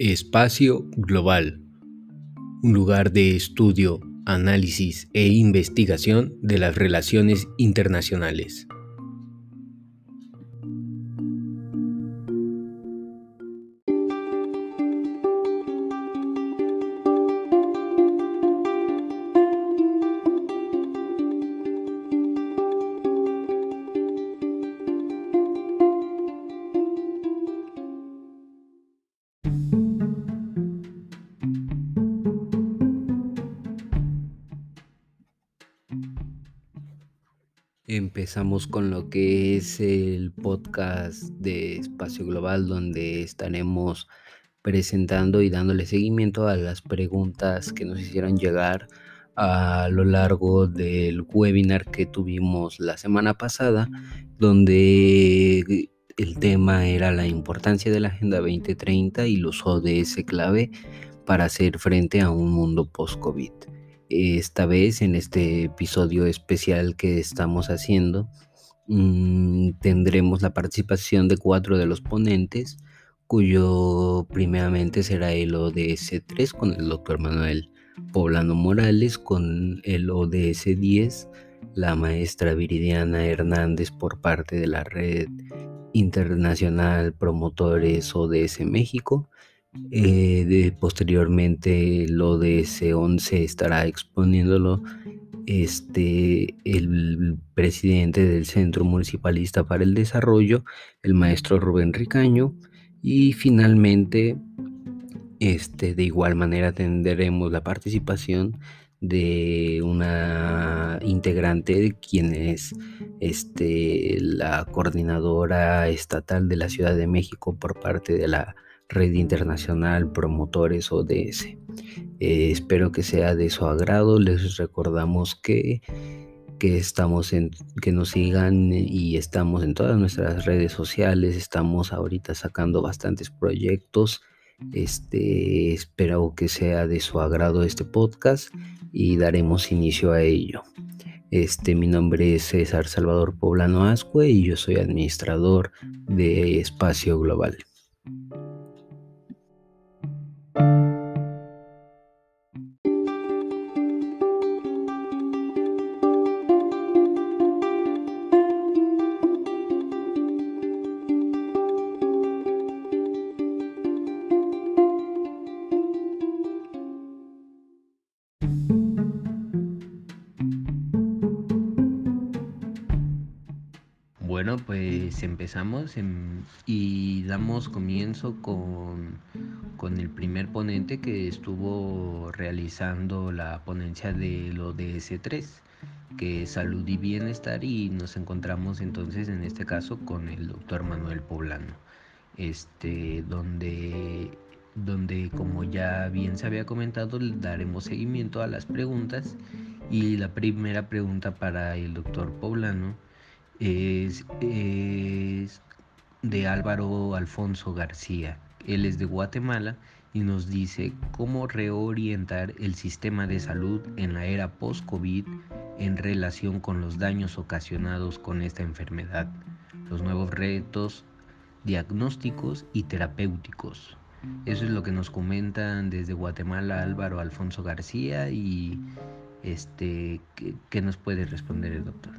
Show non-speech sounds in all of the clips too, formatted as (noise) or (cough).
Espacio Global, un lugar de estudio, análisis e investigación de las relaciones internacionales. Empezamos con lo que es el podcast de Espacio Global, donde estaremos presentando y dándole seguimiento a las preguntas que nos hicieron llegar a lo largo del webinar que tuvimos la semana pasada, donde el tema era la importancia de la Agenda 2030 y los ODS clave para hacer frente a un mundo post-COVID. Esta vez, en este episodio especial que estamos haciendo, mm, tendremos la participación de cuatro de los ponentes, cuyo primeramente será el ODS 3 con el doctor Manuel Poblano Morales, con el ODS 10, la maestra Viridiana Hernández por parte de la Red Internacional Promotores ODS México, eh, de, posteriormente lo de C11 estará exponiéndolo este, el presidente del Centro Municipalista para el Desarrollo, el maestro Rubén Ricaño, y finalmente, este, de igual manera tendremos la participación de una integrante, quien es este, la coordinadora estatal de la Ciudad de México por parte de la Red Internacional Promotores ODS. Eh, espero que sea de su agrado. Les recordamos que, que estamos en, que nos sigan y estamos en todas nuestras redes sociales. Estamos ahorita sacando bastantes proyectos. Este, espero que sea de su agrado este podcast y daremos inicio a ello. Este, mi nombre es César Salvador Poblano Ascue y yo soy administrador de Espacio Global. Bueno, pues empezamos y damos comienzo con, con, el primer ponente que estuvo realizando la ponencia del ODS3, que es salud y bienestar, y nos encontramos entonces en este caso con el doctor Manuel Poblano, este, donde, donde como ya bien se había comentado, daremos seguimiento a las preguntas y la primera pregunta para el doctor Poblano es, de Álvaro Alfonso García. Él es de Guatemala y nos dice cómo reorientar el sistema de salud en la era post-COVID en relación con los daños ocasionados con esta enfermedad, los nuevos retos diagnósticos y terapéuticos. Eso es lo que nos comentan desde Guatemala Álvaro Alfonso García y este, ¿qué, nos puede responder el doctor?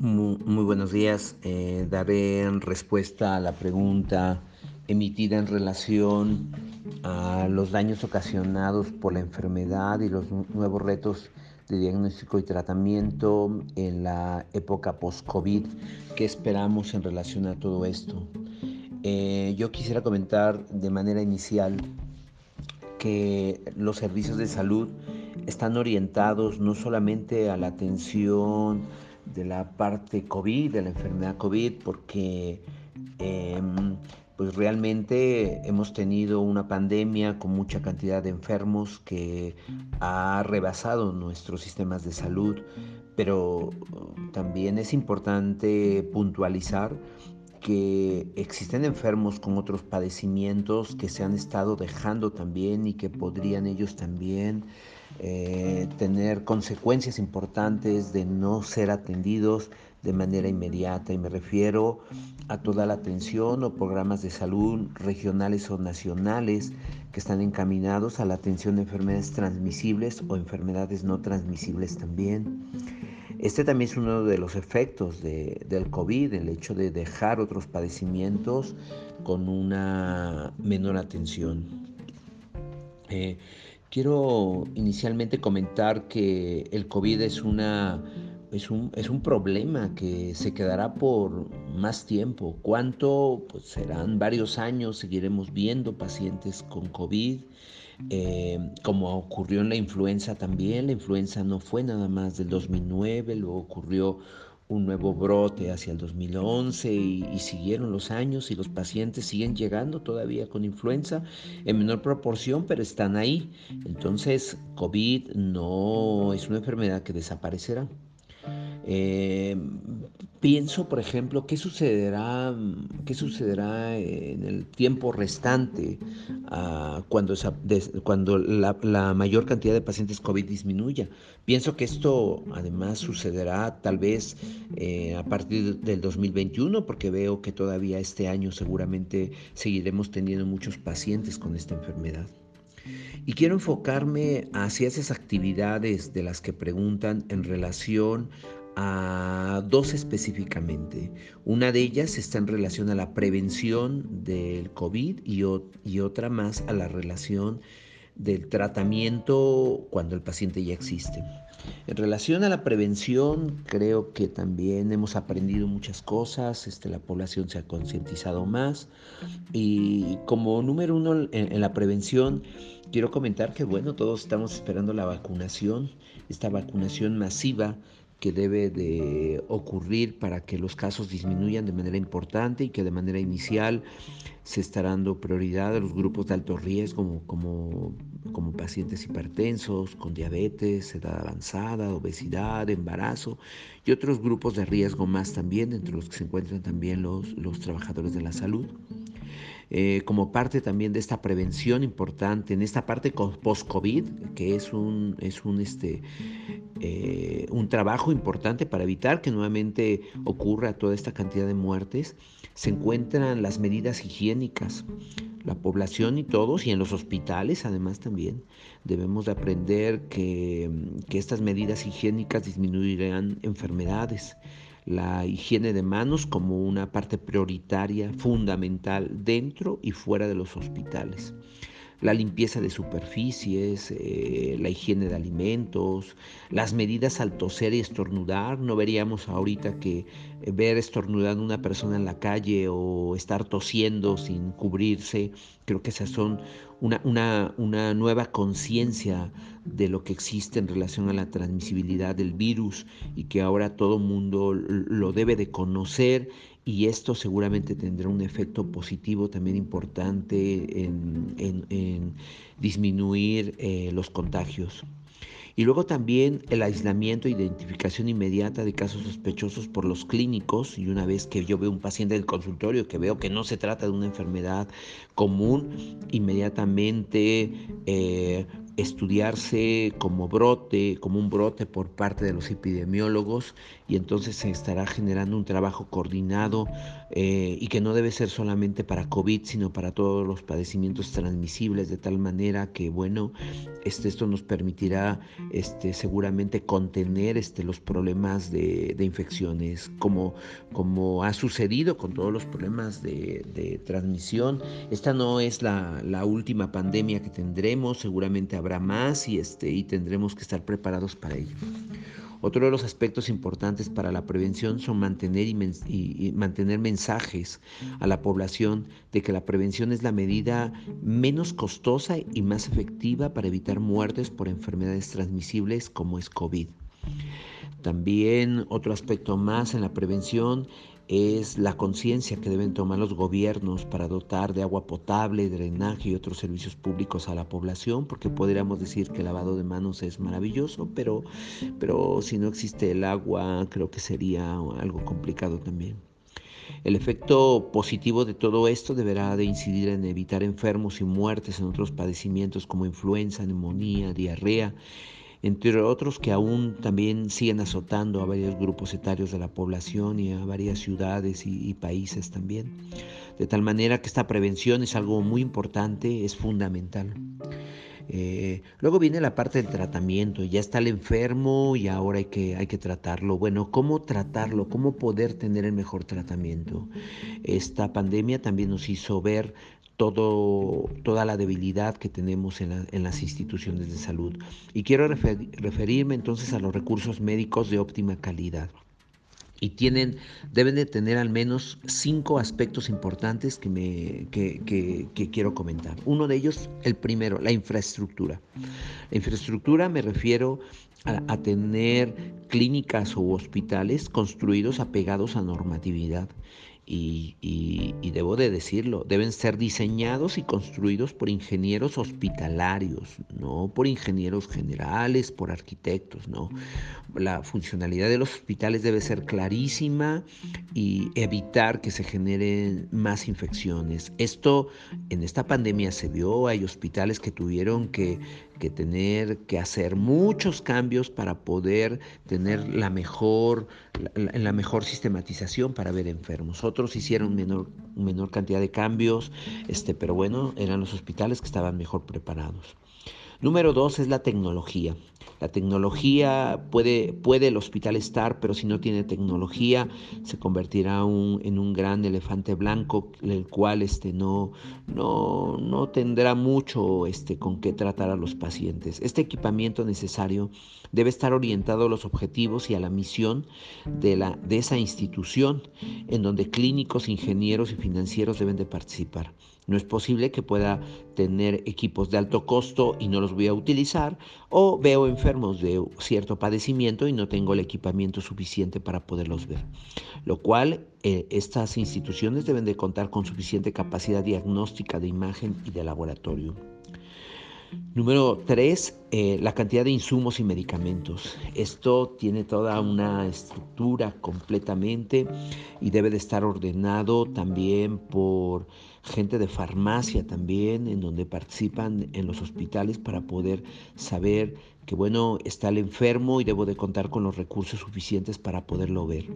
Muy, buenos días. Eh, daré respuesta a la pregunta emitida en relación a los daños ocasionados por la enfermedad y los nuevos retos de diagnóstico y tratamiento en la época post-COVID. ¿Qué esperamos en relación a todo esto? Eh, yo quisiera comentar de manera inicial que los servicios de salud están orientados no solamente a la atención de la parte COVID, de la enfermedad COVID, porque em, pues realmente hemos tenido una pandemia con mucha cantidad de enfermos que ha rebasado nuestros sistemas de salud, pero también es importante puntualizar que existen enfermos con otros padecimientos que se han estado dejando también y que podrían ellos también eh, tener consecuencias importantes de no ser atendidos de manera inmediata y me refiero a toda la atención o programas de salud regionales o nacionales que están encaminados a la atención de enfermedades transmisibles o enfermedades no transmisibles también. Este también es uno de los efectos del COVID, el hecho de dejar otros padecimientos con una menor atención. Eh, quiero inicialmente comentar que el COVID es una es un, es un problema que se quedará por más tiempo. ¿Cuánto? Pues serán varios años, seguiremos viendo pacientes con COVID, eh, como ocurrió en la influenza también. La influenza no fue nada más del 2009, luego ocurrió un nuevo brote hacia el 2011 y, y, siguieron los años y los pacientes siguen llegando todavía con influenza en menor proporción, pero están ahí. Entonces, COVID no es una enfermedad que desaparecerá. Eh, pienso, por ejemplo, qué sucederá, qué sucederá en el tiempo restante uh, cuando, cuando la, mayor cantidad de pacientes COVID disminuya. Pienso que esto además sucederá tal vez eh, a partir del 2021, porque veo que todavía este año seguramente seguiremos teniendo muchos pacientes con esta enfermedad. Y quiero enfocarme hacia esas actividades de las que preguntan en relación a dos específicamente. Una de ellas está en relación a la prevención del COVID y, otra más a la relación del tratamiento cuando el paciente ya existe. En relación a la prevención, creo que también hemos aprendido muchas cosas, este, la población se ha concientizado más y como número uno en la prevención, quiero comentar que bueno, todos estamos esperando la vacunación, esta vacunación masiva que debe de ocurrir para que los casos disminuyan de manera importante y que de manera inicial se está dando prioridad a los grupos de alto riesgo como, como, pacientes hipertensos, con diabetes, edad avanzada, obesidad, embarazo y otros grupos de riesgo más también, entre los que se encuentran también los, los trabajadores de la salud. Eh, como parte también de esta prevención importante, en esta parte post-COVID, que es un, es un, este, eh, un trabajo importante para evitar que nuevamente ocurra toda esta cantidad de muertes, se encuentran las medidas higiénicas. La población y todos, y en los hospitales además también, debemos de aprender que, que estas medidas higiénicas disminuirán enfermedades la higiene de manos como una parte prioritaria, fundamental, dentro y fuera de los hospitales. La limpieza de superficies, eh, la higiene de alimentos, las medidas al toser y estornudar. No veríamos ahorita que ver estornudando una persona en la calle o estar tosiendo sin cubrirse. Creo que esas son una, una, una nueva conciencia de lo que existe en relación a la transmisibilidad del virus y que ahora todo mundo lo debe de conocer y esto seguramente tendrá un efecto positivo también importante en, disminuir eh, los contagios. Y luego también el aislamiento e identificación inmediata de casos sospechosos por los clínicos. Y una vez que yo veo un paciente del consultorio que veo que no se trata de una enfermedad común, inmediatamente eh, estudiarse como brote, como un brote por parte de los epidemiólogos y entonces se estará generando un trabajo coordinado eh, y que no debe ser solamente para COVID, sino para todos los padecimientos transmisibles, de tal manera que, bueno, este, esto nos permitirá este, seguramente contener este, los problemas de, infecciones, como, como ha sucedido con todos los problemas de, transmisión. Esta no es la, la última pandemia que tendremos, seguramente habrá más y, este, y tendremos que estar preparados para ello. Otro de los aspectos importantes para la prevención son mantener, y, mantener mensajes a la población de que la prevención es la medida menos costosa y más efectiva para evitar muertes por enfermedades transmisibles como es COVID. También otro aspecto más en la prevención es la conciencia que deben tomar los gobiernos para dotar de agua potable, drenaje y otros servicios públicos a la población, porque podríamos decir que el lavado de manos es maravilloso, pero, pero si no existe el agua creo que sería algo complicado también. El efecto positivo de todo esto deberá de incidir en evitar enfermos y muertes en otros padecimientos como influenza, neumonía, diarrea entre otros que aún también siguen azotando a varios grupos etarios de la población y a varias ciudades y, países también. De tal manera que esta prevención es algo muy importante, es fundamental. Eh, luego viene la parte del tratamiento, ya está el enfermo y ahora hay que, hay que tratarlo. Bueno, ¿cómo tratarlo? ¿Cómo poder tener el mejor tratamiento? Esta pandemia también nos hizo ver todo, toda la debilidad que tenemos en, las instituciones de salud. Y quiero referirme entonces a los recursos médicos de óptima calidad. Y tienen, deben de tener al menos cinco aspectos importantes que, me, que quiero comentar. Uno de ellos, el primero, la infraestructura. La infraestructura me refiero a, a, tener clínicas o hospitales construidos apegados a normatividad y, debo de decirlo, deben ser diseñados y construidos por ingenieros hospitalarios, no por ingenieros generales, por arquitectos, no. La funcionalidad de los hospitales debe ser clarísima y evitar que se generen más infecciones. Esto en esta pandemia se vio, hay hospitales que tuvieron que que tener que hacer muchos cambios para poder tener la mejor, la, la mejor sistematización para ver enfermos. Otros hicieron menor, menor cantidad de cambios, este, pero bueno, eran los hospitales que estaban mejor preparados. Número dos es la tecnología. La tecnología puede, puede el hospital estar, pero si no tiene tecnología, se convertirá en un gran elefante blanco, el cual este, no, no, no tendrá mucho este, con qué tratar a los pacientes. Este equipamiento necesario debe estar orientado a los objetivos y a la misión de, la, de esa institución, en donde clínicos, ingenieros y financieros deben de participar. No es posible que pueda tener equipos de alto costo y no los voy a utilizar, o veo enfermos de cierto padecimiento y no tengo el equipamiento suficiente para poderlos ver. Lo cual, eh, estas instituciones deben de contar con suficiente capacidad diagnóstica de imagen y de laboratorio. Número tres, eh, la cantidad de insumos y medicamentos. Esto tiene toda una estructura completamente y debe de estar ordenado también por gente de farmacia también, en donde participan en los hospitales para poder saber que bueno, está el enfermo y debo de contar con los recursos suficientes para poderlo ver.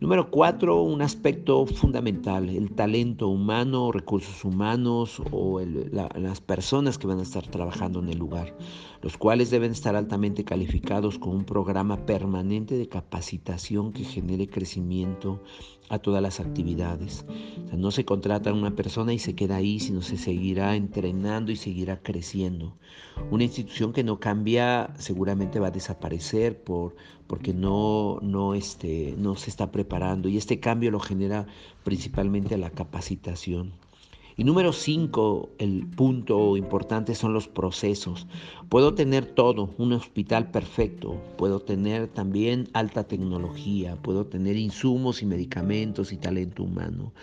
Número cuatro, un aspecto fundamental, el talento humano, recursos humanos o las personas que van a estar trabajando en el lugar, los cuales deben estar altamente calificados con un programa permanente de capacitación que genere crecimiento a todas las actividades. no se contrata a una persona y se queda ahí, sino se seguirá entrenando y seguirá creciendo. Una institución que no cambia seguramente va a desaparecer por, porque no, no, este, no se está preparando y este cambio lo genera principalmente la capacitación. Y número cinco, el punto importante son los procesos. Puedo tener todo, un hospital perfecto, puedo tener también alta tecnología, puedo tener insumos y medicamentos y talento humano,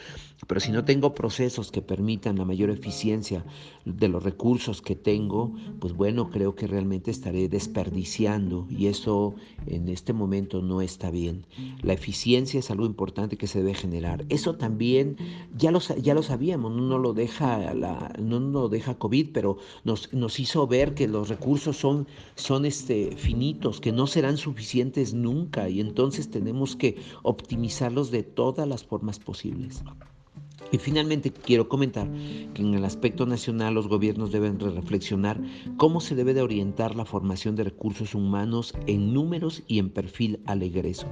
pero si no tengo procesos que permitan la mayor eficiencia de los recursos que tengo, pues bueno, creo que realmente estaré desperdiciando y eso en este momento no está bien. La eficiencia es algo importante que se debe generar. Eso también ya lo, ya lo sabíamos, no lo deja, la, no lo deja COVID, pero nos, nos hizo ver que los recursos son, son este, finitos, que no serán suficientes nunca y entonces tenemos que optimizarlos de todas las formas posibles. Y finalmente quiero comentar que en el aspecto nacional los gobiernos deben reflexionar cómo se debe de orientar la formación de recursos humanos en números y en perfil al egreso.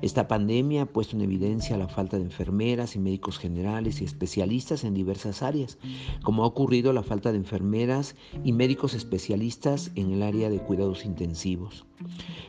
Esta pandemia ha puesto en evidencia la falta de enfermeras y médicos generales y especialistas en diversas áreas, como ha ocurrido la falta de enfermeras y médicos especialistas en el área de cuidados intensivos.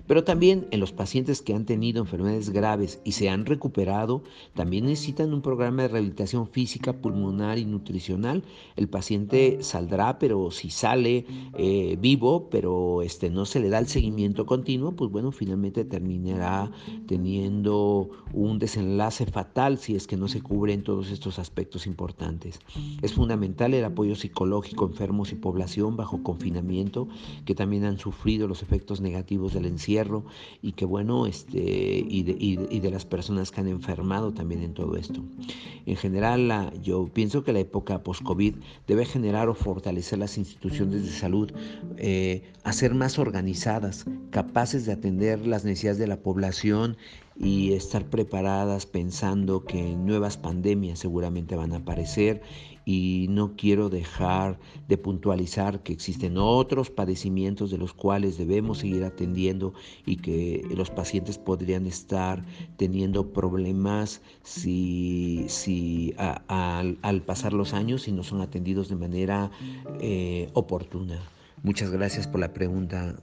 Pero también en los pacientes que han tenido enfermedades graves y se han recuperado, también necesitan un programa de rehabilitación física, pulmonar y nutricional. El paciente saldrá, pero si sale eh, vivo, pero este, no se le da el seguimiento continuo, pues bueno, finalmente terminará teniendo un desenlace fatal si es que no se cubren todos estos aspectos importantes. Es fundamental el apoyo psicológico enfermos y población bajo confinamiento que también han sufrido los efectos negativos del encierro y que bueno, este, y de, y de las personas que han enfermado también en todo esto. En general, la, yo pienso que la época post-COVID debe generar o fortalecer las instituciones de salud, eh, hacer más organizadas, capaces de atender las necesidades de la población y estar preparadas pensando que nuevas pandemias seguramente van a aparecer y no quiero dejar de puntualizar que existen otros padecimientos de los cuales debemos seguir atendiendo y que los pacientes podrían estar teniendo problemas si, si al pasar los años y no son atendidos de manera eh, oportuna. Muchas gracias por la pregunta.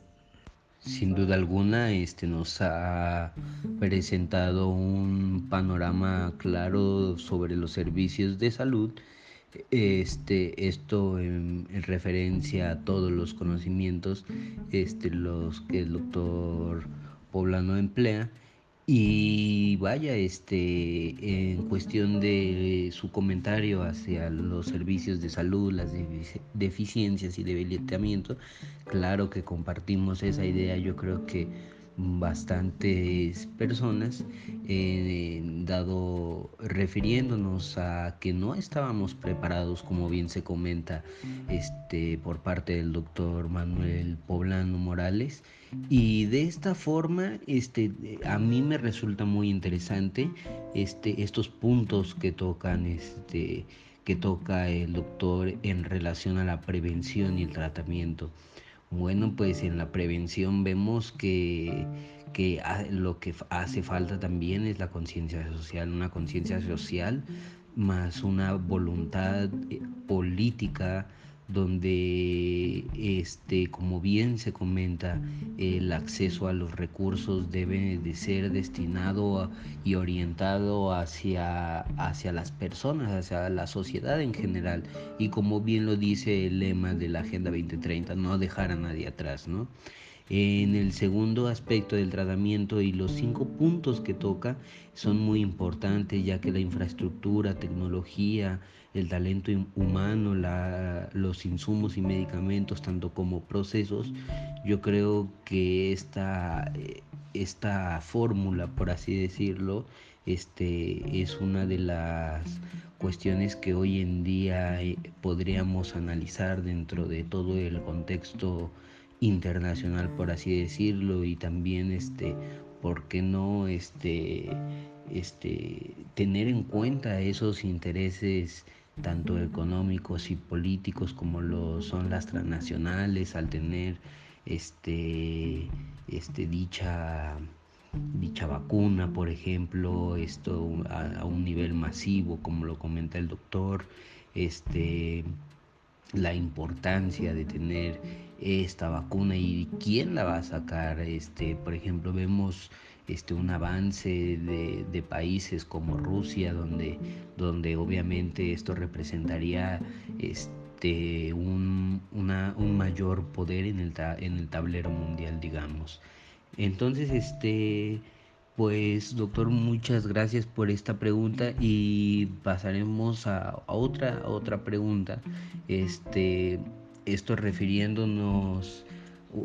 Sin duda alguna, este nos ha presentado un panorama claro sobre los servicios de salud este, esto en, referencia a todos los conocimientos este, los que el doctor Poblano emplea. Y vaya, este, en cuestión de su comentario hacia los servicios de salud, las deficiencias y debilitamiento, claro que compartimos esa idea. Yo creo que bastantes personas eh, dado refiriéndonos a que no estábamos preparados como bien se comenta este por parte del doctor Manuel Poblano Morales. Y de esta forma este a mí me resulta muy interesante este estos puntos que tocan este que toca el doctor en relación a la prevención y el tratamiento bueno, pues en la prevención vemos que, que lo que hace falta también es la conciencia social, una conciencia social más una voluntad eh, política donde este como bien se comenta el acceso a los recursos debe de ser destinado y orientado hacia hacia las personas hacia la sociedad en general. Y como bien lo dice el lema de la agenda 2030 no dejar a nadie atrás no en el segundo aspecto del tratamiento y los cinco puntos que toca son muy importantes ya que la infraestructura, tecnología, el talento humano, los insumos y medicamentos, tanto como procesos, yo creo que esta, esta fórmula, por así decirlo, este, es una de las cuestiones que hoy en día eh, podríamos analizar dentro de todo el contexto internacional, por así decirlo, y también, este, ¿por qué no este, este, tener en cuenta esos intereses tanto económicos y políticos como lo son las transnacionales al tener este, este dicha dicha vacuna, por ejemplo, esto a, a, un nivel masivo, como lo comenta el doctor, este, la importancia de tener esta vacuna y quién la va a sacar. Este, por ejemplo, vemos este, un avance de, países como Rusia, donde, donde obviamente esto representaría este, un, un mayor poder en el, en el tablero mundial, digamos. Entonces, este, pues doctor, muchas gracias por esta pregunta y pasaremos a, otra, a otra pregunta. Este, esto refiriéndonos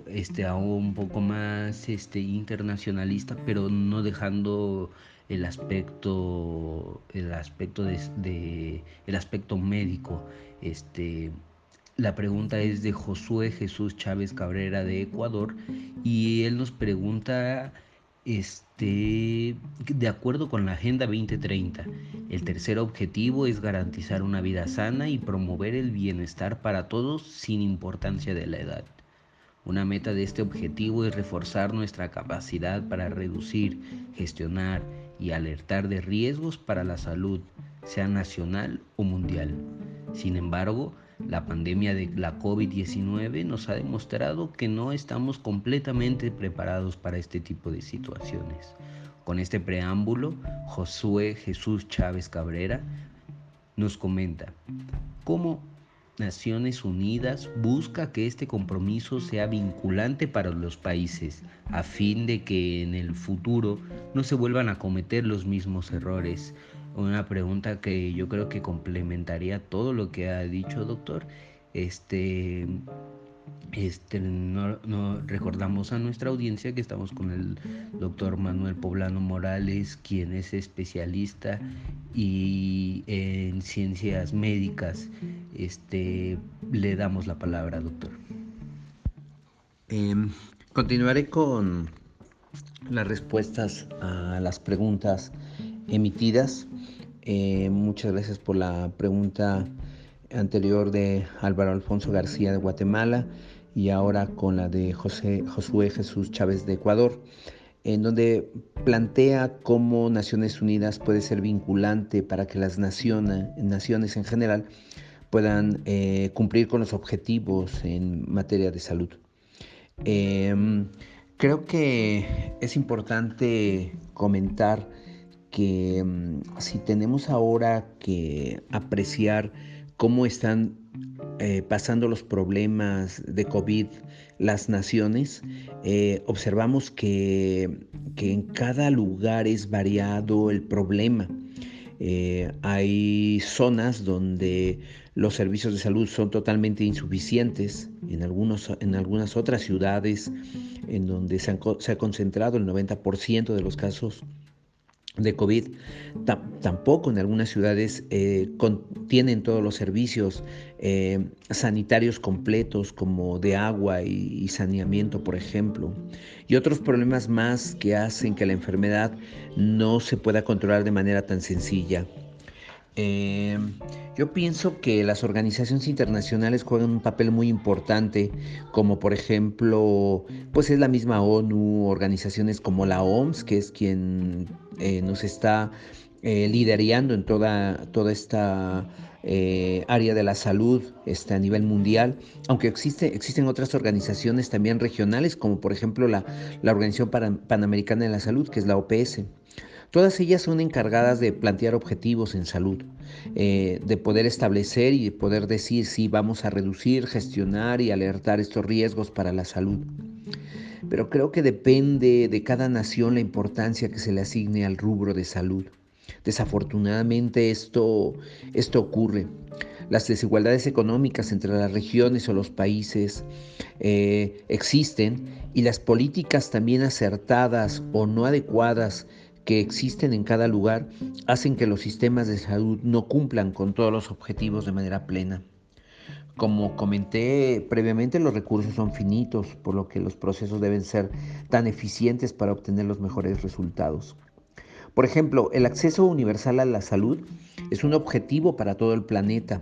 este, un poco más este, internacionalista, pero no dejando el aspecto, el aspecto el aspecto médico. Este, la pregunta es de Josué Jesús Chávez Cabrera de Ecuador y él nos pregunta este, de acuerdo con la Agenda 2030, el tercer objetivo es garantizar una vida sana y promover el bienestar para todos sin importancia de la edad. Una meta de este objetivo es reforzar nuestra capacidad para reducir, gestionar y alertar de riesgos para la salud, sea nacional o mundial. Sin embargo, la pandemia de la COVID-19 nos ha demostrado que no estamos completamente preparados para este tipo de situaciones. Con este preámbulo, Josué Jesús Chávez Cabrera nos comenta cómo Naciones Unidas busca que este compromiso sea vinculante para los países, a fin de que en el futuro no se vuelvan a cometer los mismos errores. Una pregunta que yo creo que complementaría todo lo que ha dicho doctor. Este, Este, no, recordamos a nuestra audiencia que estamos con el doctor Manuel Poblano Morales, quien es especialista y en ciencias médicas. Este, le damos la palabra, doctor. Em, continuaré con las respuestas a las preguntas emitidas. Eh, muchas gracias por la pregunta anterior de Álvaro Alfonso García de Guatemala y ahora con la de José, Josué Jesús Chávez de Ecuador, en donde plantea cómo Naciones Unidas puede ser vinculante para que las naciones, naciones en general puedan eh, cumplir con los objetivos en materia de salud. Em, creo que es importante comentar que mm, si tenemos ahora que apreciar cómo están eh, pasando los problemas de COVID las naciones, eh, observamos que, en cada lugar es variado el problema. Eh, hay zonas donde los servicios de salud son totalmente insuficientes, en, algunos, en algunas otras ciudades en donde se, se ha concentrado el 90% de los casos de COVID. tampoco en algunas ciudades eh, tienen todos los servicios eh, sanitarios completos como de agua y, saneamiento, por ejemplo. Y otros problemas más que hacen que la enfermedad no se pueda controlar de manera tan sencilla. Eh, yo pienso que las organizaciones internacionales juegan un papel muy importante, como por ejemplo, pues es la misma ONU, organizaciones como la OMS, que es quien eh, nos está eh, liderando en toda, toda esta eh, área de la salud este, a nivel mundial, aunque existe, existen otras organizaciones también regionales, como por ejemplo la, la Organización Panamericana de la Salud, que es la OPS. Todas ellas son encargadas de plantear objetivos en salud, eh, de poder establecer y de poder decir si vamos a reducir, gestionar y alertar estos riesgos para la salud. Pero creo que depende de cada nación la importancia que se le asigne al rubro de salud. Desafortunadamente esto, esto ocurre. Las desigualdades económicas entre las regiones o los países eh, existen y las políticas también acertadas o no adecuadas que existen en cada lugar hacen que los sistemas de salud no cumplan con todos los objetivos de manera plena. Como comenté previamente, los recursos son finitos, por lo que los procesos deben ser tan eficientes para obtener los mejores resultados. Por ejemplo, el acceso universal a la salud es un objetivo para todo el planeta,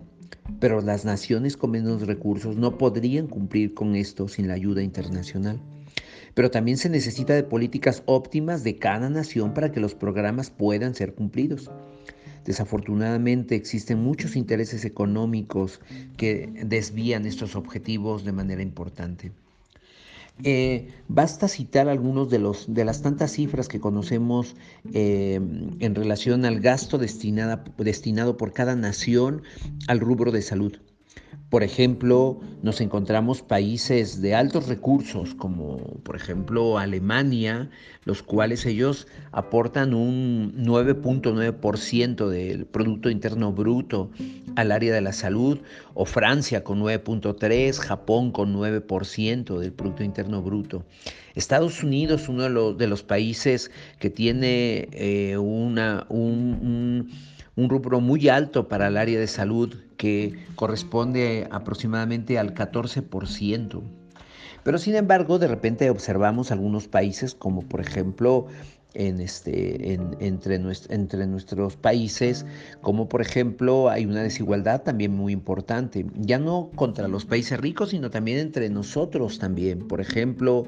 pero las naciones con menos recursos no podrían cumplir con esto sin la ayuda internacional pero también se necesita de políticas óptimas de cada nación para que los programas puedan ser cumplidos. Desafortunadamente existen muchos intereses económicos que desvían estos objetivos de manera importante. Eh, basta citar algunos de, los, de las tantas cifras que conocemos eh, en relación al gasto destinado por cada nación al rubro de salud. Por ejemplo, nos encontramos países de altos recursos, como por ejemplo Alemania, los cuales ellos aportan un 9.9% del Producto Interno Bruto al área de la salud, o Francia con 9.3%, Japón con 9% del Producto Interno Bruto. Estados Unidos, uno de los, países que tiene eh, una, un un rubro muy alto para el área de salud que corresponde aproximadamente al 14%. Pero sin embargo, de repente observamos algunos países como por ejemplo en este, entre, entre nuestros países, como por ejemplo hay una desigualdad también muy importante, ya no contra los países ricos, sino también entre nosotros también. Por ejemplo,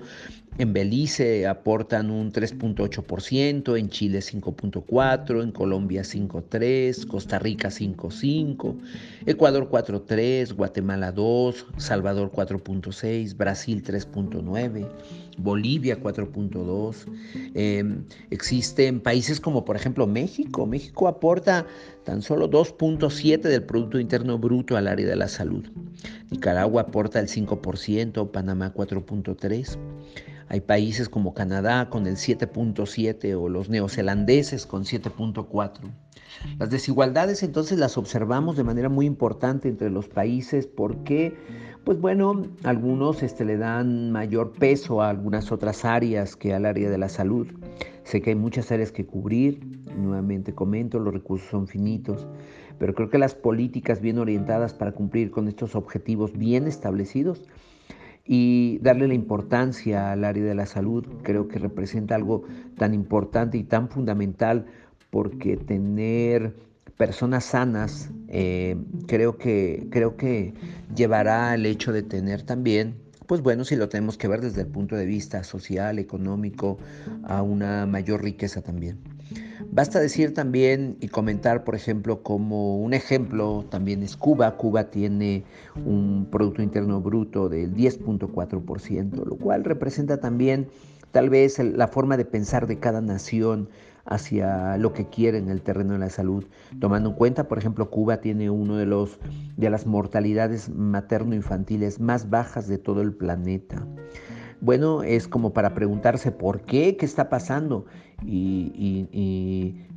en Belice aportan un 3.8%, en Chile 5.4%, en Colombia 5.3%, Costa Rica 5.5%, Ecuador 4.3%, Guatemala 2%, Salvador 4.6%, Brasil 3.9%, Bolivia 4.2%. Em, existen países como por ejemplo México. México aporta tan solo 2.7% del Producto Interno Bruto al área de la salud. Nicaragua aporta el 5%, Panamá 4.3%. Hay países como Canadá con el 7.7 o los neozelandeses con 7.4. Las desigualdades entonces las observamos de manera muy importante entre los países. ¿Por qué? Pues bueno, algunos este, le dan mayor peso a algunas otras áreas que al área de la salud. Sé que hay muchas áreas que cubrir, nuevamente comento, los recursos son finitos, pero creo que las políticas bien orientadas para cumplir con estos objetivos bien establecidos y darle la importancia al área de la salud creo que representa algo tan importante y tan fundamental porque tener personas sanas eh, creo, que, creo que llevará al hecho de tener también pues bueno, si lo tenemos que ver desde el punto de vista social, económico, a una mayor riqueza también. Basta decir también y comentar, por ejemplo, como un ejemplo también es Cuba. Cuba tiene un Producto Interno Bruto del 10.4%, lo cual representa también tal vez la forma de pensar de cada nación hacia lo que quiere en el terreno de la salud, tomando en cuenta, por ejemplo, Cuba tiene uno de los de las mortalidades materno-infantiles más bajas de todo el planeta. Bueno, es como para preguntarse por qué, qué está pasando. Y,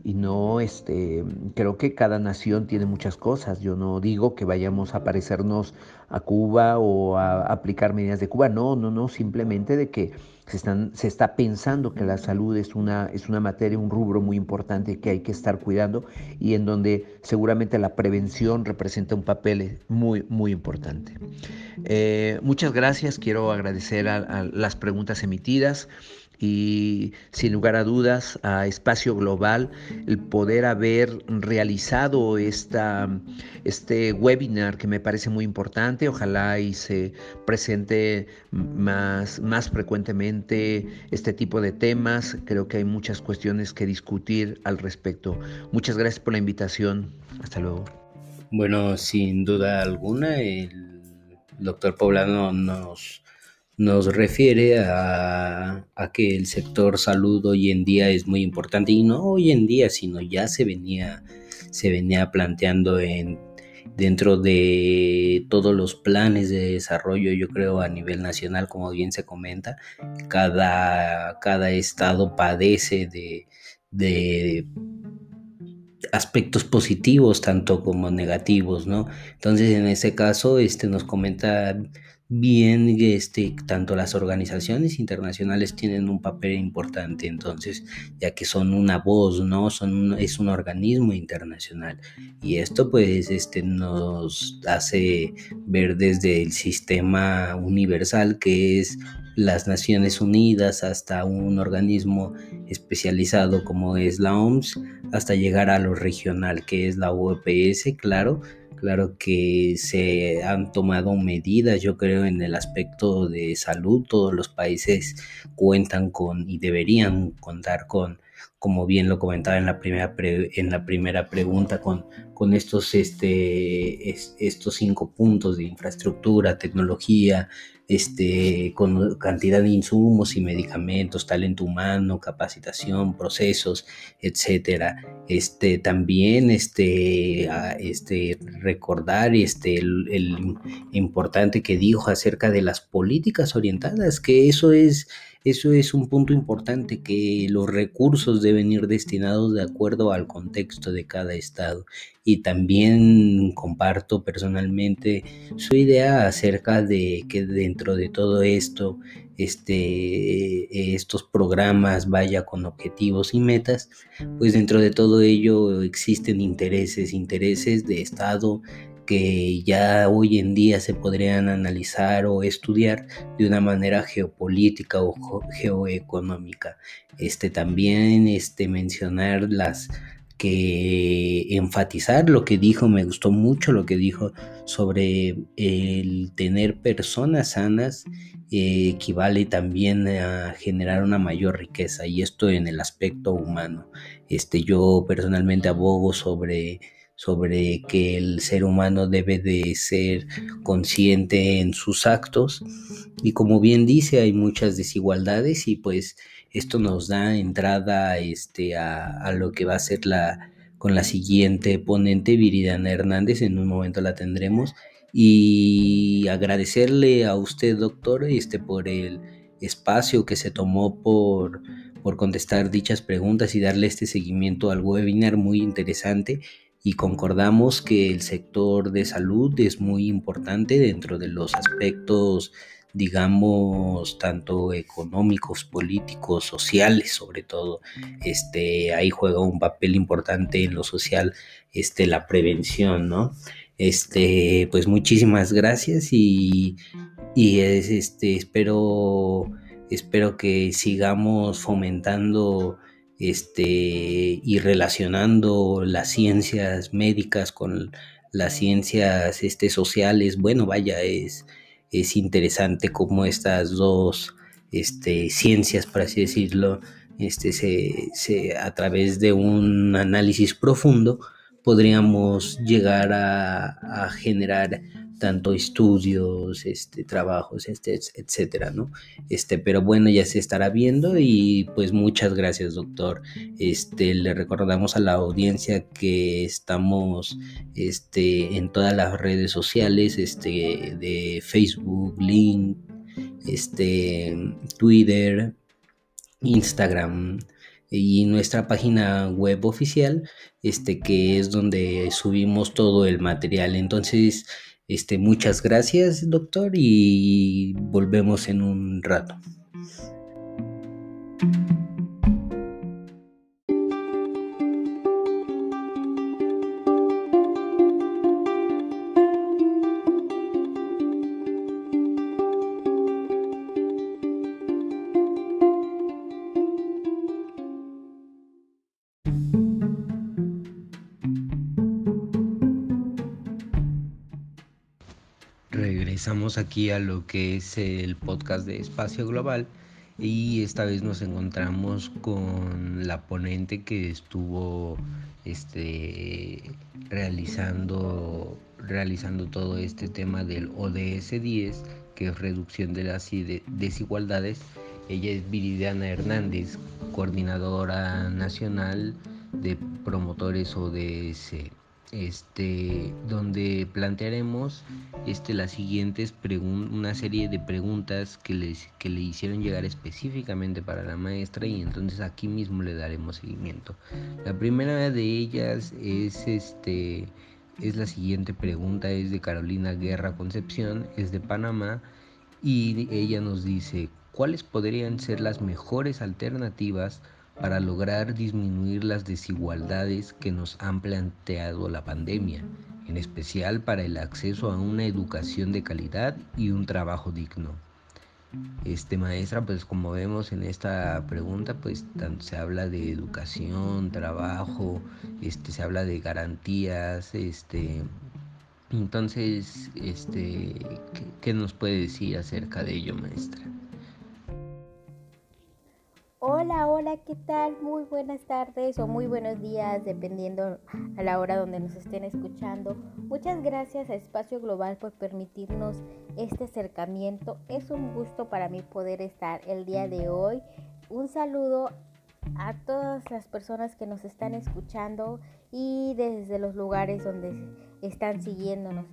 y, no, este, creo que cada nación tiene muchas cosas. Yo no digo que vayamos a parecernos a Cuba o a aplicar medidas de Cuba. No, no, no, simplemente de que se, están, se está pensando que la salud es una, es una materia, un rubro muy importante que hay que estar cuidando y en donde seguramente la prevención representa un papel muy, muy importante. Eh, muchas gracias, quiero agradecer a las preguntas emitidas y sin lugar a dudas a Espacio Global el poder haber realizado esta, este webinar que me parece muy importante. Ojalá y se presente más, más frecuentemente este tipo de temas. Creo que hay muchas cuestiones que discutir al respecto. Muchas gracias por la invitación. Hasta luego. Bueno, sin duda alguna, el doctor Poblano nos nos refiere a, que el sector salud hoy en día es muy importante y no hoy en día, sino ya se venía, se venía planteando en, dentro de todos los planes de desarrollo, yo creo a nivel nacional, como bien se comenta, cada, cada estado padece de, de aspectos positivos tanto como negativos, ¿no? Entonces en ese caso este nos comenta bien este, tanto las organizaciones internacionales tienen un papel importante entonces ya que son una voz no son es un organismo internacional y esto pues este nos hace ver desde el sistema universal que es las Naciones Unidas hasta un organismo especializado como es la OMS hasta llegar a lo regional que es la OPS claro Claro que se han tomado medidas, yo creo, en el aspecto de salud. Todos los países cuentan con y deberían contar con, como bien lo comentaba en la primera, en la primera pregunta, con, con estos, este, estos cinco puntos de infraestructura, tecnología, este, con cantidad de insumos y medicamentos, talento humano, capacitación, procesos, etcétera. Este, también este, este, recordar este, el importante que dijo acerca de las políticas orientadas, que eso es eso es un punto importante, que los recursos deben ir destinados de acuerdo al contexto de cada estado. Y también comparto personalmente su idea acerca de que dentro de todo esto, este, estos programas vaya con objetivos y metas, pues dentro de todo ello existen intereses, intereses de Estado, que ya hoy en día se podrían analizar o estudiar de una manera geopolítica o geoeconómica. Este también este mencionar las que enfatizar lo que dijo, me gustó mucho lo que dijo sobre el tener personas sanas eh, equivale también a generar una mayor riqueza y esto en el aspecto humano. Este yo personalmente abogo sobre sobre que el ser humano debe de ser consciente en sus actos. Y como bien dice hay muchas desigualdades y pues esto nos da entrada este, a, lo que va a ser la con la siguiente ponente Viridiana Hernández en un momento la tendremos. Y agradecerle a usted doctor este por el espacio que se tomó por por contestar dichas preguntas y darle este seguimiento al webinar muy interesante y concordamos que el sector de salud es muy importante dentro de los aspectos digamos, tanto económicos, políticos, sociales, sobre todo, este, ahí juega un papel importante en lo social, este, la prevención, ¿no? Este, pues muchísimas gracias y, y es, este, espero, espero que sigamos fomentando este, y relacionando las ciencias médicas con las ciencias este, sociales. Bueno, vaya, es, es interesante cómo estas dos este, ciencias, por así decirlo, este, se, a través de un análisis profundo podríamos llegar a, generar tanto estudios, este, trabajos, este, etcétera, ¿no? Este, pero bueno, ya se estará viendo y pues muchas gracias, doctor. Este, le recordamos a la audiencia que estamos, este, en todas las redes sociales, este, de Facebook, Link, este, Twitter, Instagram, y nuestra página web oficial, este que es donde subimos todo el material. Entonces, este muchas gracias, doctor, y volvemos en un rato. Aquí a lo que es el podcast de Espacio Global y esta vez nos encontramos con la ponente que estuvo este, realizando, realizando todo este tema del ODS 10, que es reducción de las desigualdades. Ella es Viridiana Hernández, coordinadora nacional de promotores ODS este, donde plantearemos este, las siguientes una serie de preguntas que, les, que le hicieron llegar específicamente para la maestra y entonces aquí mismo le daremos seguimiento. La primera de ellas es, este, es la siguiente pregunta, es de Carolina Guerra Concepción, es de Panamá y ella nos dice, ¿cuáles podrían ser las mejores alternativas para lograr disminuir las desigualdades que nos han planteado la pandemia, en especial para el acceso a una educación de calidad y un trabajo digno. Este maestra, pues como vemos en esta pregunta, pues se habla de educación, trabajo, este se habla de garantías, este entonces, este ¿qué, qué nos puede decir acerca de ello, maestra? Hola, hola, ¿qué tal? Muy buenas tardes o muy buenos días, dependiendo a la hora donde nos estén escuchando. Muchas gracias a Espacio Global por permitirnos este acercamiento. Es un gusto para mí poder estar el día de hoy. Un saludo a todas las personas que nos están escuchando y desde los lugares donde están siguiéndonos.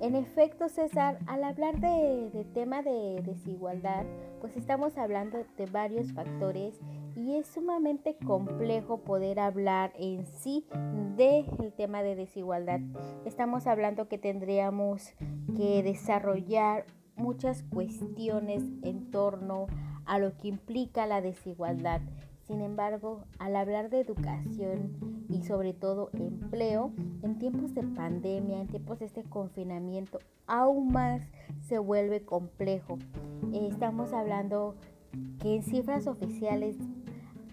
En efecto, César, al hablar de, tema de desigualdad, pues estamos hablando de varios factores y es sumamente complejo poder hablar en sí del tema de desigualdad. Estamos hablando que tendríamos que desarrollar muchas cuestiones en torno a lo que implica la desigualdad. Sin embargo, al hablar de educación y sobre todo empleo, en tiempos de pandemia, en tiempos de este confinamiento, aún más se vuelve complejo. Estamos hablando que en cifras oficiales,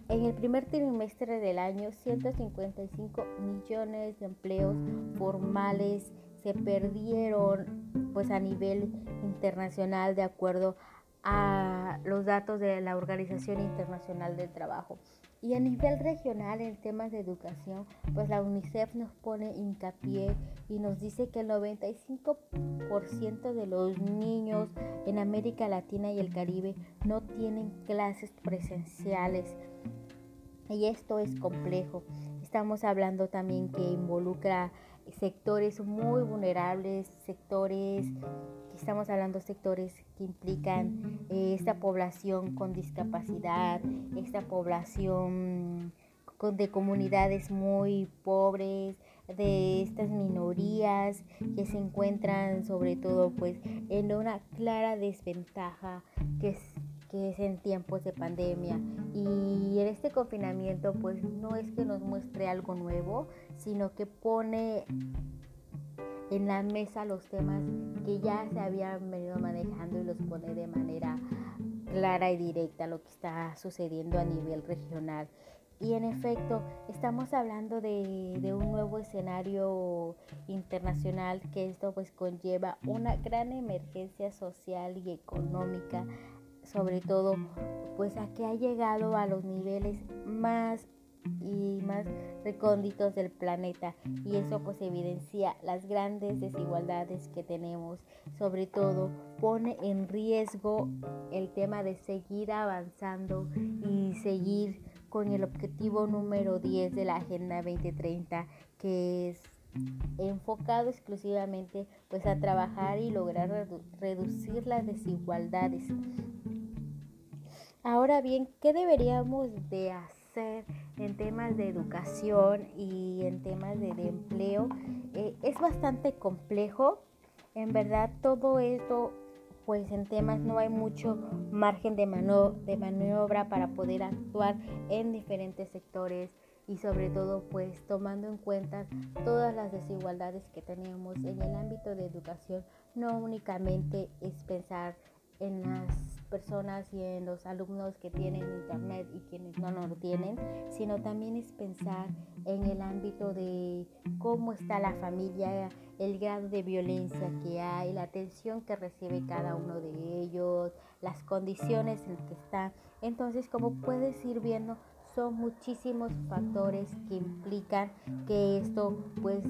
en el primer trimestre del año, 155 millones de empleos formales se perdieron pues a nivel internacional de acuerdo a los datos de la Organización Internacional del Trabajo. Y a nivel regional, en temas de educación, pues la UNICEF nos pone hincapié y nos dice que el 95% de los niños en América Latina y el Caribe no tienen clases presenciales. Y esto es complejo. Estamos hablando también que involucra sectores muy vulnerables, sectores Estamos hablando de sectores que implican eh, esta población con discapacidad, esta población con, de comunidades muy pobres, de estas minorías que se encuentran sobre todo pues en una clara desventaja que es, que es en tiempos de pandemia. Y en este confinamiento pues no es que nos muestre algo nuevo sino que pone en la mesa los temas que ya se habían venido manejando y los pone de manera clara y directa lo que está sucediendo a nivel regional. Y en efecto, estamos hablando de, un nuevo escenario internacional que esto pues conlleva una gran emergencia social y económica, sobre todo pues a que ha llegado a los niveles más y más recónditos del planeta y eso pues evidencia las grandes desigualdades que tenemos sobre todo pone en riesgo el tema de seguir avanzando y seguir con el objetivo número 10 de la Agenda 2030 que es enfocado exclusivamente pues a trabajar y lograr reducir las desigualdades. Ahora bien, ¿qué deberíamos de hacer en temas de educación y en temas de, empleo eh, es bastante complejo. En verdad todo esto, pues en temas no hay mucho margen de, de maniobra para poder actuar en diferentes sectores y sobre todo pues tomando en cuenta todas las desigualdades que tenemos en el ámbito de educación, no únicamente es pensar en las personas y en los alumnos que tienen internet y quienes no lo tienen, sino también es pensar en el ámbito de cómo está la familia, el grado de violencia que hay, la atención que recibe cada uno de ellos, las condiciones en que está. Entonces, como puedes ir viendo, son muchísimos factores que implican que esto pues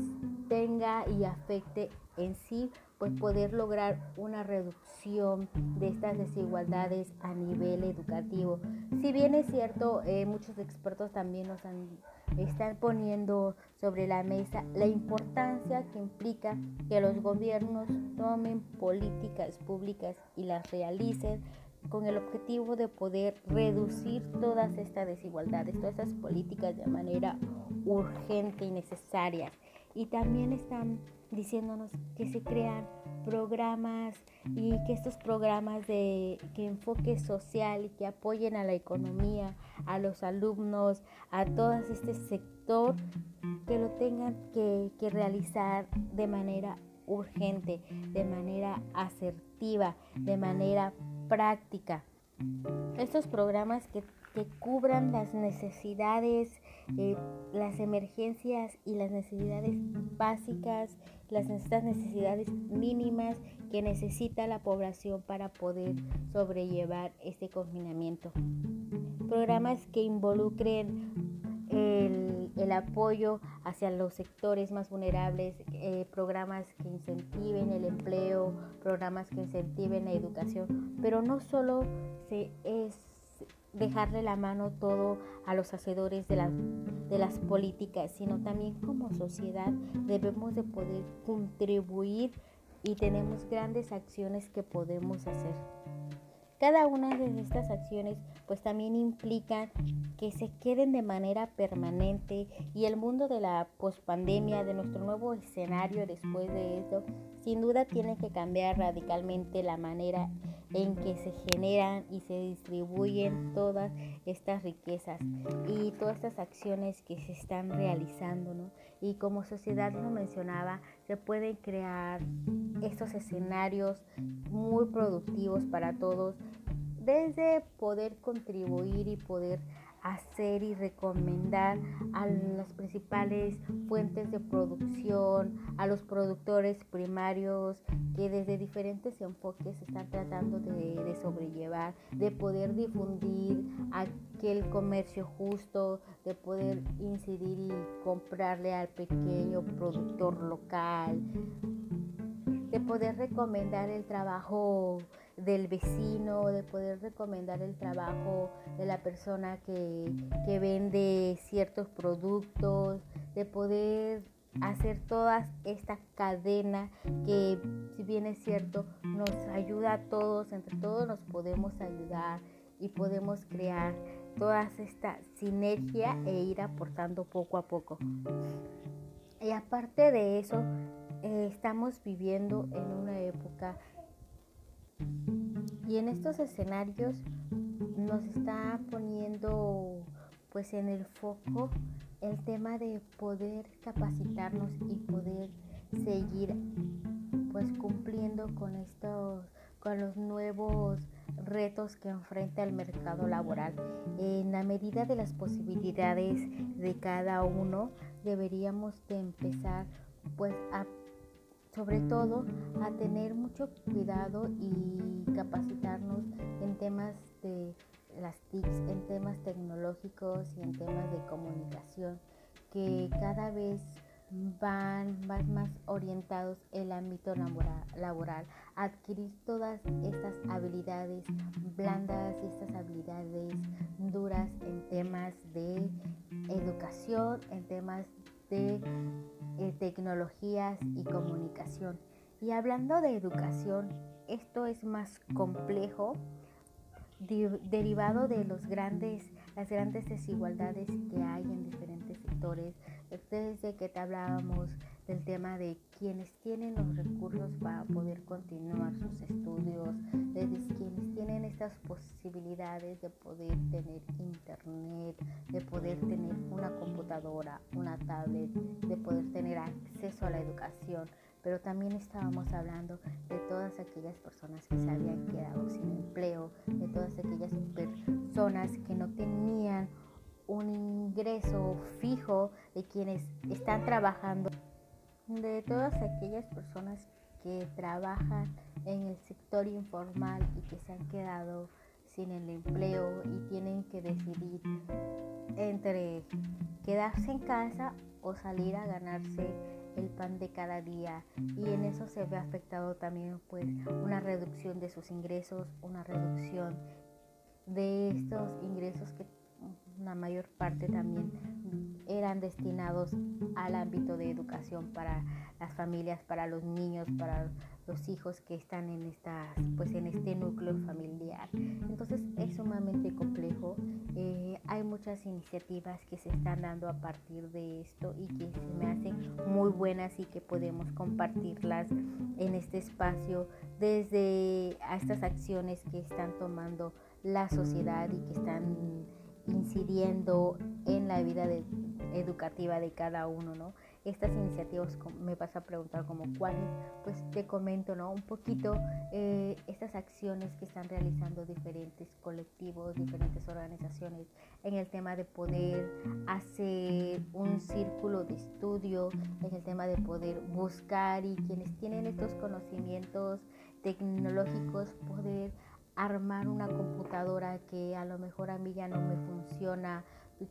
tenga y afecte en sí pues poder lograr una reducción de estas desigualdades a nivel educativo. Si bien es cierto, eh, muchos expertos también nos están poniendo sobre la mesa la importancia que implica que los gobiernos tomen políticas públicas y las realicen con el objetivo de poder reducir todas estas desigualdades, todas estas políticas de manera urgente y necesaria. Y también están diciéndonos que se crean programas y que estos programas de que enfoque social y que apoyen a la economía, a los alumnos, a todo este sector, que lo tengan que, que realizar de manera urgente, de manera asertiva, de manera práctica. Estos programas que que cubran las necesidades, eh, las emergencias y las necesidades básicas, las necesidades mínimas que necesita la población para poder sobrellevar este confinamiento. Programas que involucren el, el, apoyo hacia los sectores más vulnerables, eh, programas que incentiven el empleo, programas que incentiven la educación, pero no solo se es dejarle la mano todo a los hacedores de, de las políticas, sino también como sociedad debemos de poder contribuir y tenemos grandes acciones que podemos hacer. Cada una de estas acciones pues también implican que se queden de manera permanente y el mundo de la pospandemia, de nuestro nuevo escenario después de esto, sin duda tiene que cambiar radicalmente la manera en que se generan y se distribuyen todas estas riquezas y todas estas acciones que se están realizando, ¿no? Y como sociedad, lo mencionaba, se pueden crear estos escenarios muy productivos para todos, desde poder contribuir y poder hacer y recomendar a las principales fuentes de producción, a los productores primarios que desde diferentes enfoques están tratando de, de, sobrellevar, de poder difundir aquel comercio justo, de poder incidir y comprarle al pequeño productor local, de poder recomendar el trabajo del vecino, de poder recomendar el trabajo de la persona que, que vende ciertos productos, de poder hacer toda esta cadena que si bien es cierto nos ayuda a todos, entre todos nos podemos ayudar y podemos crear toda esta sinergia e ir aportando poco a poco. Y aparte de eso, eh, estamos viviendo en una época y en estos escenarios nos está poniendo pues en el foco el tema de poder capacitarnos y poder seguir pues cumpliendo con estos con los nuevos retos que enfrenta el mercado laboral. En la medida de las posibilidades de cada uno, deberíamos de empezar pues a sobre todo a tener mucho cuidado y capacitarnos en temas de las TICs, en temas tecnológicos y en temas de comunicación que cada vez van más, orientados el ámbito laboral, adquirir todas estas habilidades blandas y estas habilidades duras en temas de educación, en temas de eh, tecnologías y comunicación. Y hablando de educación, esto es más complejo derivado de los grandes, las grandes desigualdades que hay en diferentes sectores desde que te hablábamos del tema de quienes tienen los recursos para poder continuar sus estudios, desde quienes tienen estas posibilidades de poder tener internet, de poder tener una computadora, una tablet, de poder tener acceso a la educación. Pero también estábamos hablando de todas aquellas personas que se habían quedado sin empleo, de todas aquellas personas que no tenían un ingreso fijo de quienes están trabajando, de todas aquellas personas que trabajan en el sector informal y que se han quedado sin el empleo y tienen que decidir entre quedarse en casa o salir a ganarse el pan de cada día. Y en eso se ve afectado también pues una reducción de sus ingresos, una reducción de estos ingresos que la mayor parte también eran destinados al ámbito de educación para las familias, para los niños, para los hijos que están en estas, pues en este núcleo familiar. Entonces es sumamente complejo. Eh, hay muchas iniciativas que se están dando a partir de esto y que se me hacen muy buenas y que podemos compartirlas en este espacio desde a estas acciones que están tomando la sociedad y que están incidiendo en la vida educativa de cada uno, ¿no? Estas iniciativas me vas a preguntar como cuáles, pues te comento, ¿no? Un poquito eh, estas acciones que están realizando diferentes colectivos, diferentes organizaciones en el tema de poder hacer un círculo de estudio, en el tema de poder buscar y quienes tienen estos conocimientos tecnológicos poder armar una computadora que a lo mejor a mí ya no me funciona,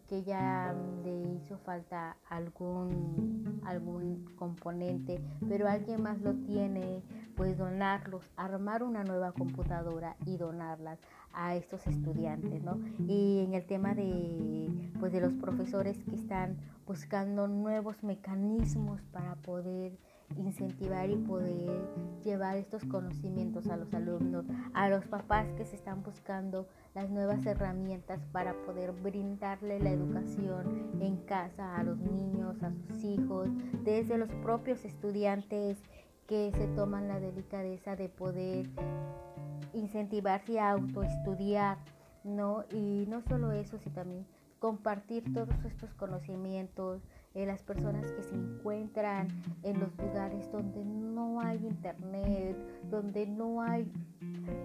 que ya le hizo falta algún, algún componente, pero alguien más lo tiene, pues donarlos, armar una nueva computadora y donarlas a estos estudiantes, ¿no? Y en el tema de, pues de los profesores que están buscando nuevos mecanismos para poder incentivar y poder llevar estos conocimientos a los alumnos, a los papás que se están buscando las nuevas herramientas para poder brindarle la educación en casa a los niños, a sus hijos, desde los propios estudiantes que se toman la delicadeza de poder incentivarse a autoestudiar, ¿no? Y no solo eso, sino también compartir todos estos conocimientos, las personas que se encuentran en los lugares donde no hay internet, donde no hay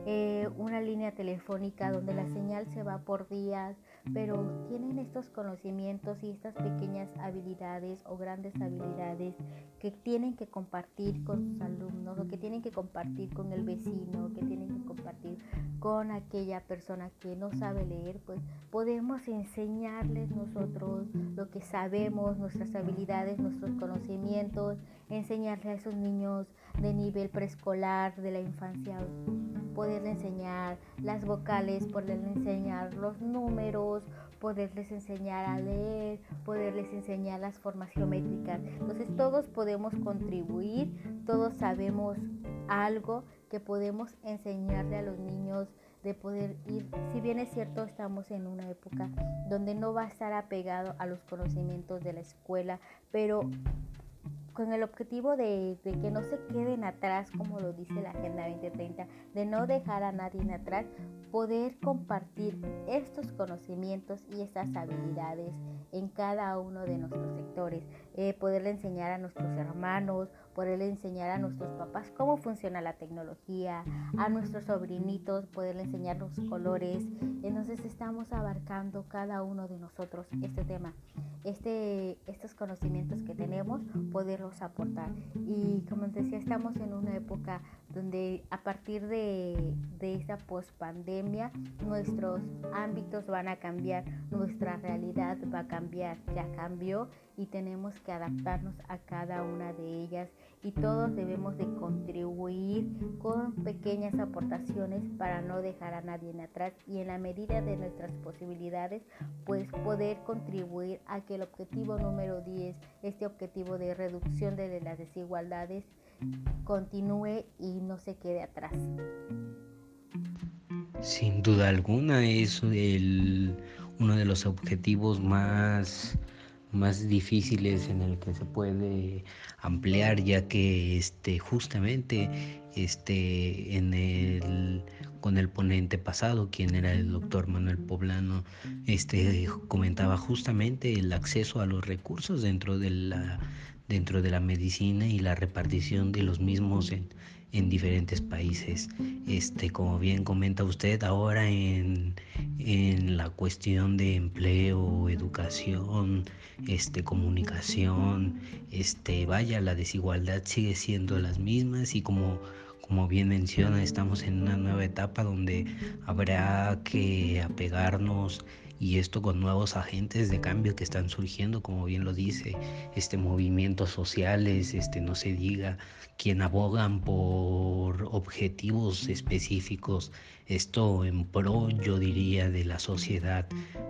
eh, una línea telefónica, donde la señal se va por días, pero tienen estos conocimientos y estas pequeñas habilidades o grandes habilidades que tienen que compartir con sus alumnos o que tienen que compartir con el vecino, que tienen que compartir con aquella persona que no sabe leer, pues podemos enseñarles nosotros lo que sabemos, nuestras habilidades, nuestros conocimientos, enseñarles a esos niños de nivel preescolar, de la infancia, poderles enseñar las vocales, poderles enseñar los números, poderles enseñar a leer, poderles enseñar las formas geométricas. Entonces todos podemos contribuir, todos sabemos algo que podemos enseñarle a los niños de poder ir, si bien es cierto estamos en una época donde no va a estar apegado a los conocimientos de la escuela, pero con el objetivo de, que no se queden atrás, como lo dice la Agenda 2030, de no dejar a nadie atrás, poder compartir estos conocimientos y estas habilidades en cada uno de nuestros sectores, eh, poderle enseñar a nuestros hermanos, poderle enseñar a nuestros papás cómo funciona la tecnología, a nuestros sobrinitos, poderle enseñar los colores. Entonces estamos abarcando cada uno de nosotros este tema, este, estos conocimientos que tenemos, poderlos aportar. Y como decía, estamos en una época donde a partir de, de esta pospandemia nuestros ámbitos van a cambiar, nuestra realidad va a cambiar, ya cambió y tenemos que adaptarnos a cada una de ellas y todos debemos de contribuir con pequeñas aportaciones para no dejar a nadie atrás y en la medida de nuestras posibilidades pues poder contribuir a que el objetivo número 10, este objetivo de reducción de las desigualdades continúe y no se quede atrás. Sin duda alguna es el, uno de los objetivos más más difíciles en el que se puede ampliar ya que este justamente este en el con el ponente pasado quien era el doctor Manuel Poblano este comentaba justamente el acceso a los recursos dentro de la dentro de la medicina y la repartición de los mismos en, en diferentes países. Este, como bien comenta usted, ahora en, en la cuestión de empleo, educación, este, comunicación, este, vaya, la desigualdad sigue siendo las mismas y como como bien menciona, estamos en una nueva etapa donde habrá que apegarnos y esto con nuevos agentes de cambio que están surgiendo, como bien lo dice, este movimientos sociales, este no se diga, quien abogan por objetivos específicos, esto en pro yo diría de la sociedad,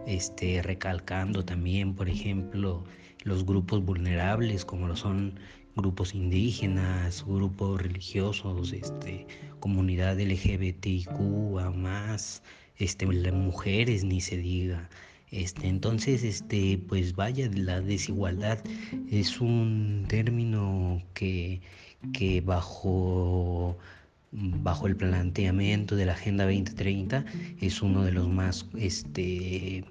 este recalcando también, por ejemplo, los grupos vulnerables como lo son grupos indígenas, grupos religiosos, este, comunidad LGBTIQ, más, este, las mujeres ni se diga. Este, entonces, este, pues vaya, la desigualdad es un término que, que bajo, bajo el planteamiento de la Agenda 2030 es uno de los más este,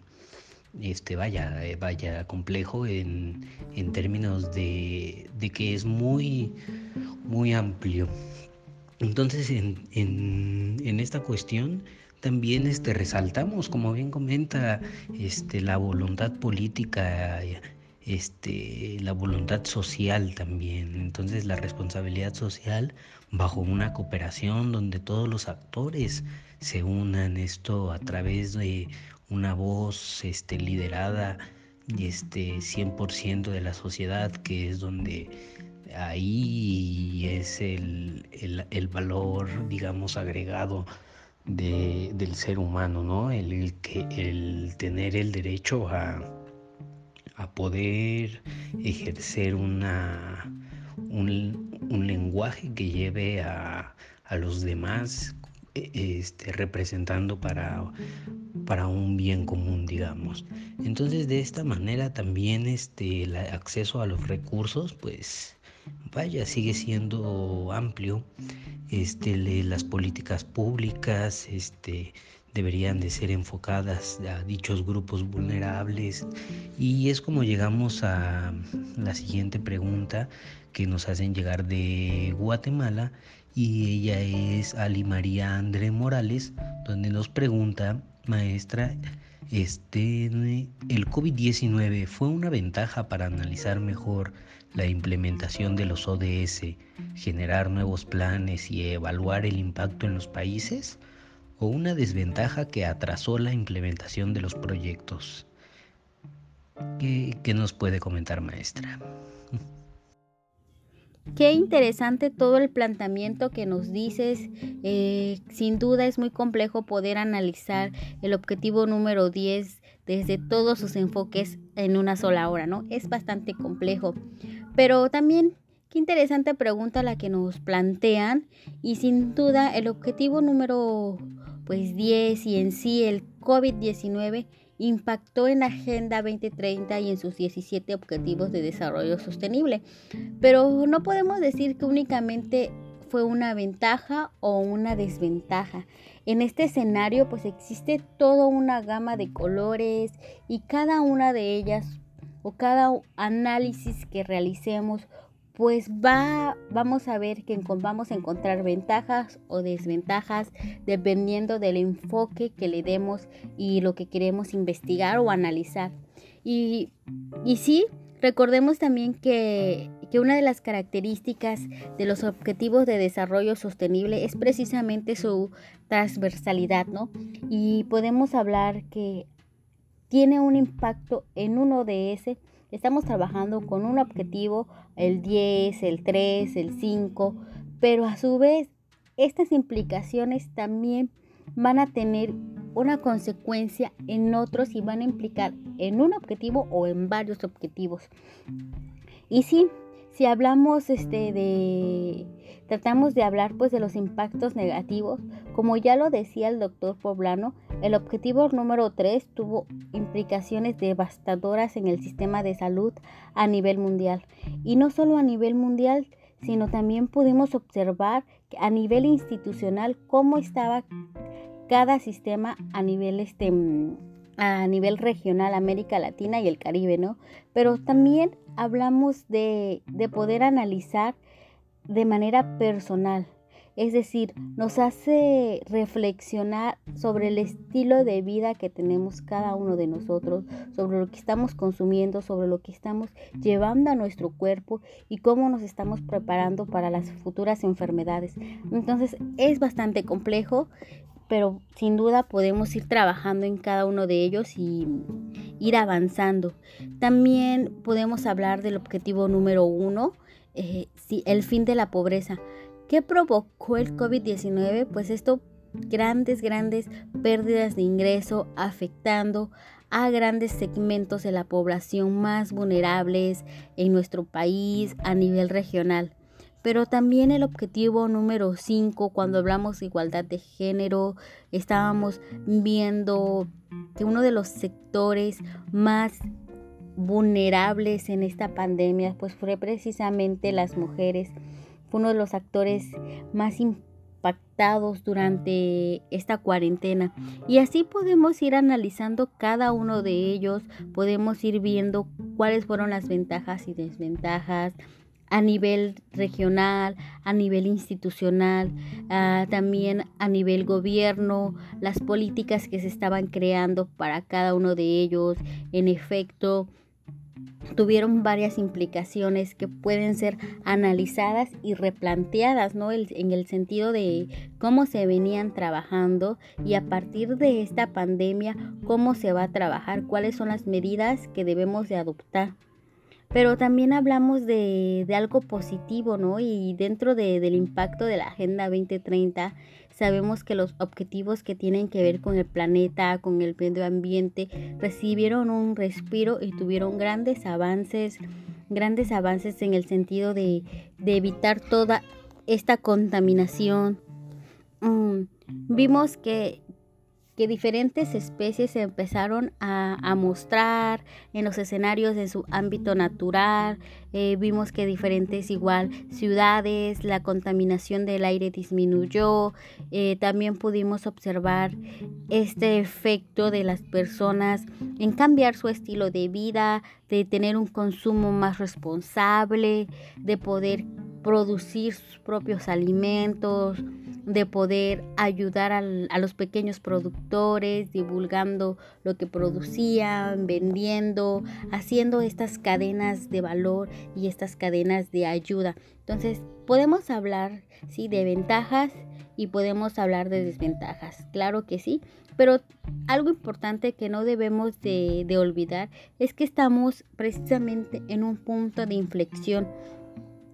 este, vaya, eh, vaya complejo en, en términos de, de, que es muy, muy amplio. Entonces, en, en, en esta cuestión también este, resaltamos, como bien comenta, este, la voluntad política, este, la voluntad social también. Entonces, la responsabilidad social bajo una cooperación donde todos los actores se unan esto a través de una voz este, liderada este, 100% de la sociedad, que es donde ahí es el, valor, digamos, agregado del ser humano, ¿no? El, que, el tener el derecho a, a poder ejercer una, un, un lenguaje que lleve a, a los demás e, este, representando para, para un bien común, digamos. Entonces, de esta manera también este, el acceso a los recursos, pues, vaya, sigue siendo amplio. Este, las políticas públicas, este, deberían de ser enfocadas a dichos grupos vulnerables y es como llegamos a la siguiente pregunta que nos hacen llegar de Guatemala y ella es Ali María André Morales, donde nos pregunta, maestra, este, el COVID-19 fue una ventaja para analizar mejor la implementación de los ODS, generar nuevos planes y evaluar el impacto en los países, o una desventaja que atrasó la implementación de los proyectos. ¿Qué, nos puede comentar, maestra? Qué interesante todo el planteamiento que nos dices. Eh, sin duda es muy complejo poder analizar el objetivo número 10 desde todos sus enfoques en una sola hora, ¿no? Es bastante complejo. Pero también, qué interesante pregunta la que nos plantean. Y sin duda el objetivo número pues 10 y en sí el COVID-19 impactó en la Agenda 2030 y en sus 17 Objetivos de Desarrollo Sostenible. Pero no podemos decir que únicamente fue una ventaja o una desventaja. En este escenario pues existe toda una gama de colores y cada una de ellas o cada análisis que realicemos pues va, vamos a ver que vamos a encontrar ventajas o desventajas dependiendo del enfoque que le demos y lo que queremos investigar o analizar. Y, y sí, recordemos también que, que una de las características de los objetivos de desarrollo sostenible es precisamente su transversalidad, ¿no? Y podemos hablar que tiene un impacto en uno de ese Estamos trabajando con un objetivo, el 10, el 3, el 5, pero a su vez estas implicaciones también van a tener una consecuencia en otros y van a implicar en un objetivo o en varios objetivos. Y sí, si hablamos este de tratamos de hablar pues de los impactos negativos, como ya lo decía el doctor Poblano, el objetivo número 3 tuvo implicaciones devastadoras en el sistema de salud a nivel mundial. Y no solo a nivel mundial, sino también pudimos observar a nivel institucional cómo estaba cada sistema a nivel este a nivel regional América Latina y el Caribe, ¿no? Pero también hablamos de, de poder analizar de manera personal, es decir, nos hace reflexionar sobre el estilo de vida que tenemos cada uno de nosotros, sobre lo que estamos consumiendo, sobre lo que estamos llevando a nuestro cuerpo y cómo nos estamos preparando para las futuras enfermedades. Entonces es bastante complejo pero sin duda podemos ir trabajando en cada uno de ellos y ir avanzando. También podemos hablar del objetivo número uno, eh, el fin de la pobreza. ¿Qué provocó el COVID-19? Pues esto, grandes, grandes pérdidas de ingreso afectando a grandes segmentos de la población más vulnerables en nuestro país a nivel regional. Pero también el objetivo número 5, cuando hablamos de igualdad de género, estábamos viendo que uno de los sectores más vulnerables en esta pandemia, pues fue precisamente las mujeres. Uno de los actores más impactados durante esta cuarentena. Y así podemos ir analizando cada uno de ellos, podemos ir viendo cuáles fueron las ventajas y desventajas, a nivel regional, a nivel institucional, ah, también a nivel gobierno, las políticas que se estaban creando para cada uno de ellos, en efecto, tuvieron varias implicaciones que pueden ser analizadas y replanteadas, ¿no? en el sentido de cómo se venían trabajando y a partir de esta pandemia, cómo se va a trabajar, cuáles son las medidas que debemos de adoptar pero también hablamos de, algo positivo, ¿no? Y dentro del impacto de la Agenda 2030, sabemos que los objetivos que tienen que ver con el planeta, con el medio ambiente, recibieron un respiro y tuvieron grandes avances, grandes avances en el sentido de, evitar toda esta contaminación. Mm, vimos que, que diferentes especies se empezaron a, mostrar en los escenarios de su ámbito natural. Eh, vimos que diferentes igual ciudades, la contaminación del aire disminuyó. Eh, también pudimos observar este efecto de las personas en cambiar su estilo de vida, de tener un consumo más responsable, de poder producir sus propios alimentos, de poder ayudar a los pequeños productores, divulgando lo que producían, vendiendo, haciendo estas cadenas de valor y estas cadenas de ayuda. Entonces, podemos hablar, sí, de ventajas y podemos hablar de desventajas, claro que sí, pero algo importante que no debemos de, de olvidar es que estamos precisamente en un punto de inflexión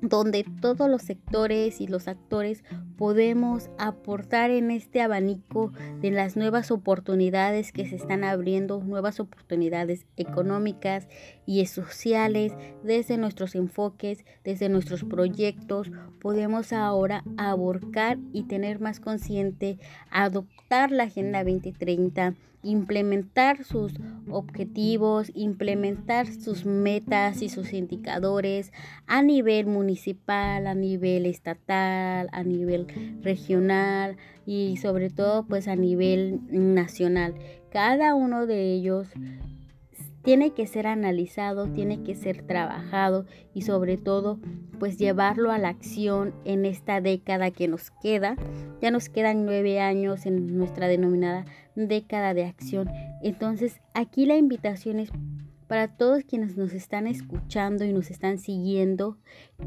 donde todos los sectores y los actores podemos aportar en este abanico de las nuevas oportunidades que se están abriendo, nuevas oportunidades económicas y sociales desde nuestros enfoques, desde nuestros proyectos, podemos ahora aborcar y tener más consciente, adoptar la Agenda 2030 implementar sus objetivos, implementar sus metas y sus indicadores a nivel municipal, a nivel estatal, a nivel regional y sobre todo pues a nivel nacional. Cada uno de ellos tiene que ser analizado, tiene que ser trabajado y sobre todo pues llevarlo a la acción en esta década que nos queda. Ya nos quedan nueve años en nuestra denominada década de acción. Entonces aquí la invitación es para todos quienes nos están escuchando y nos están siguiendo,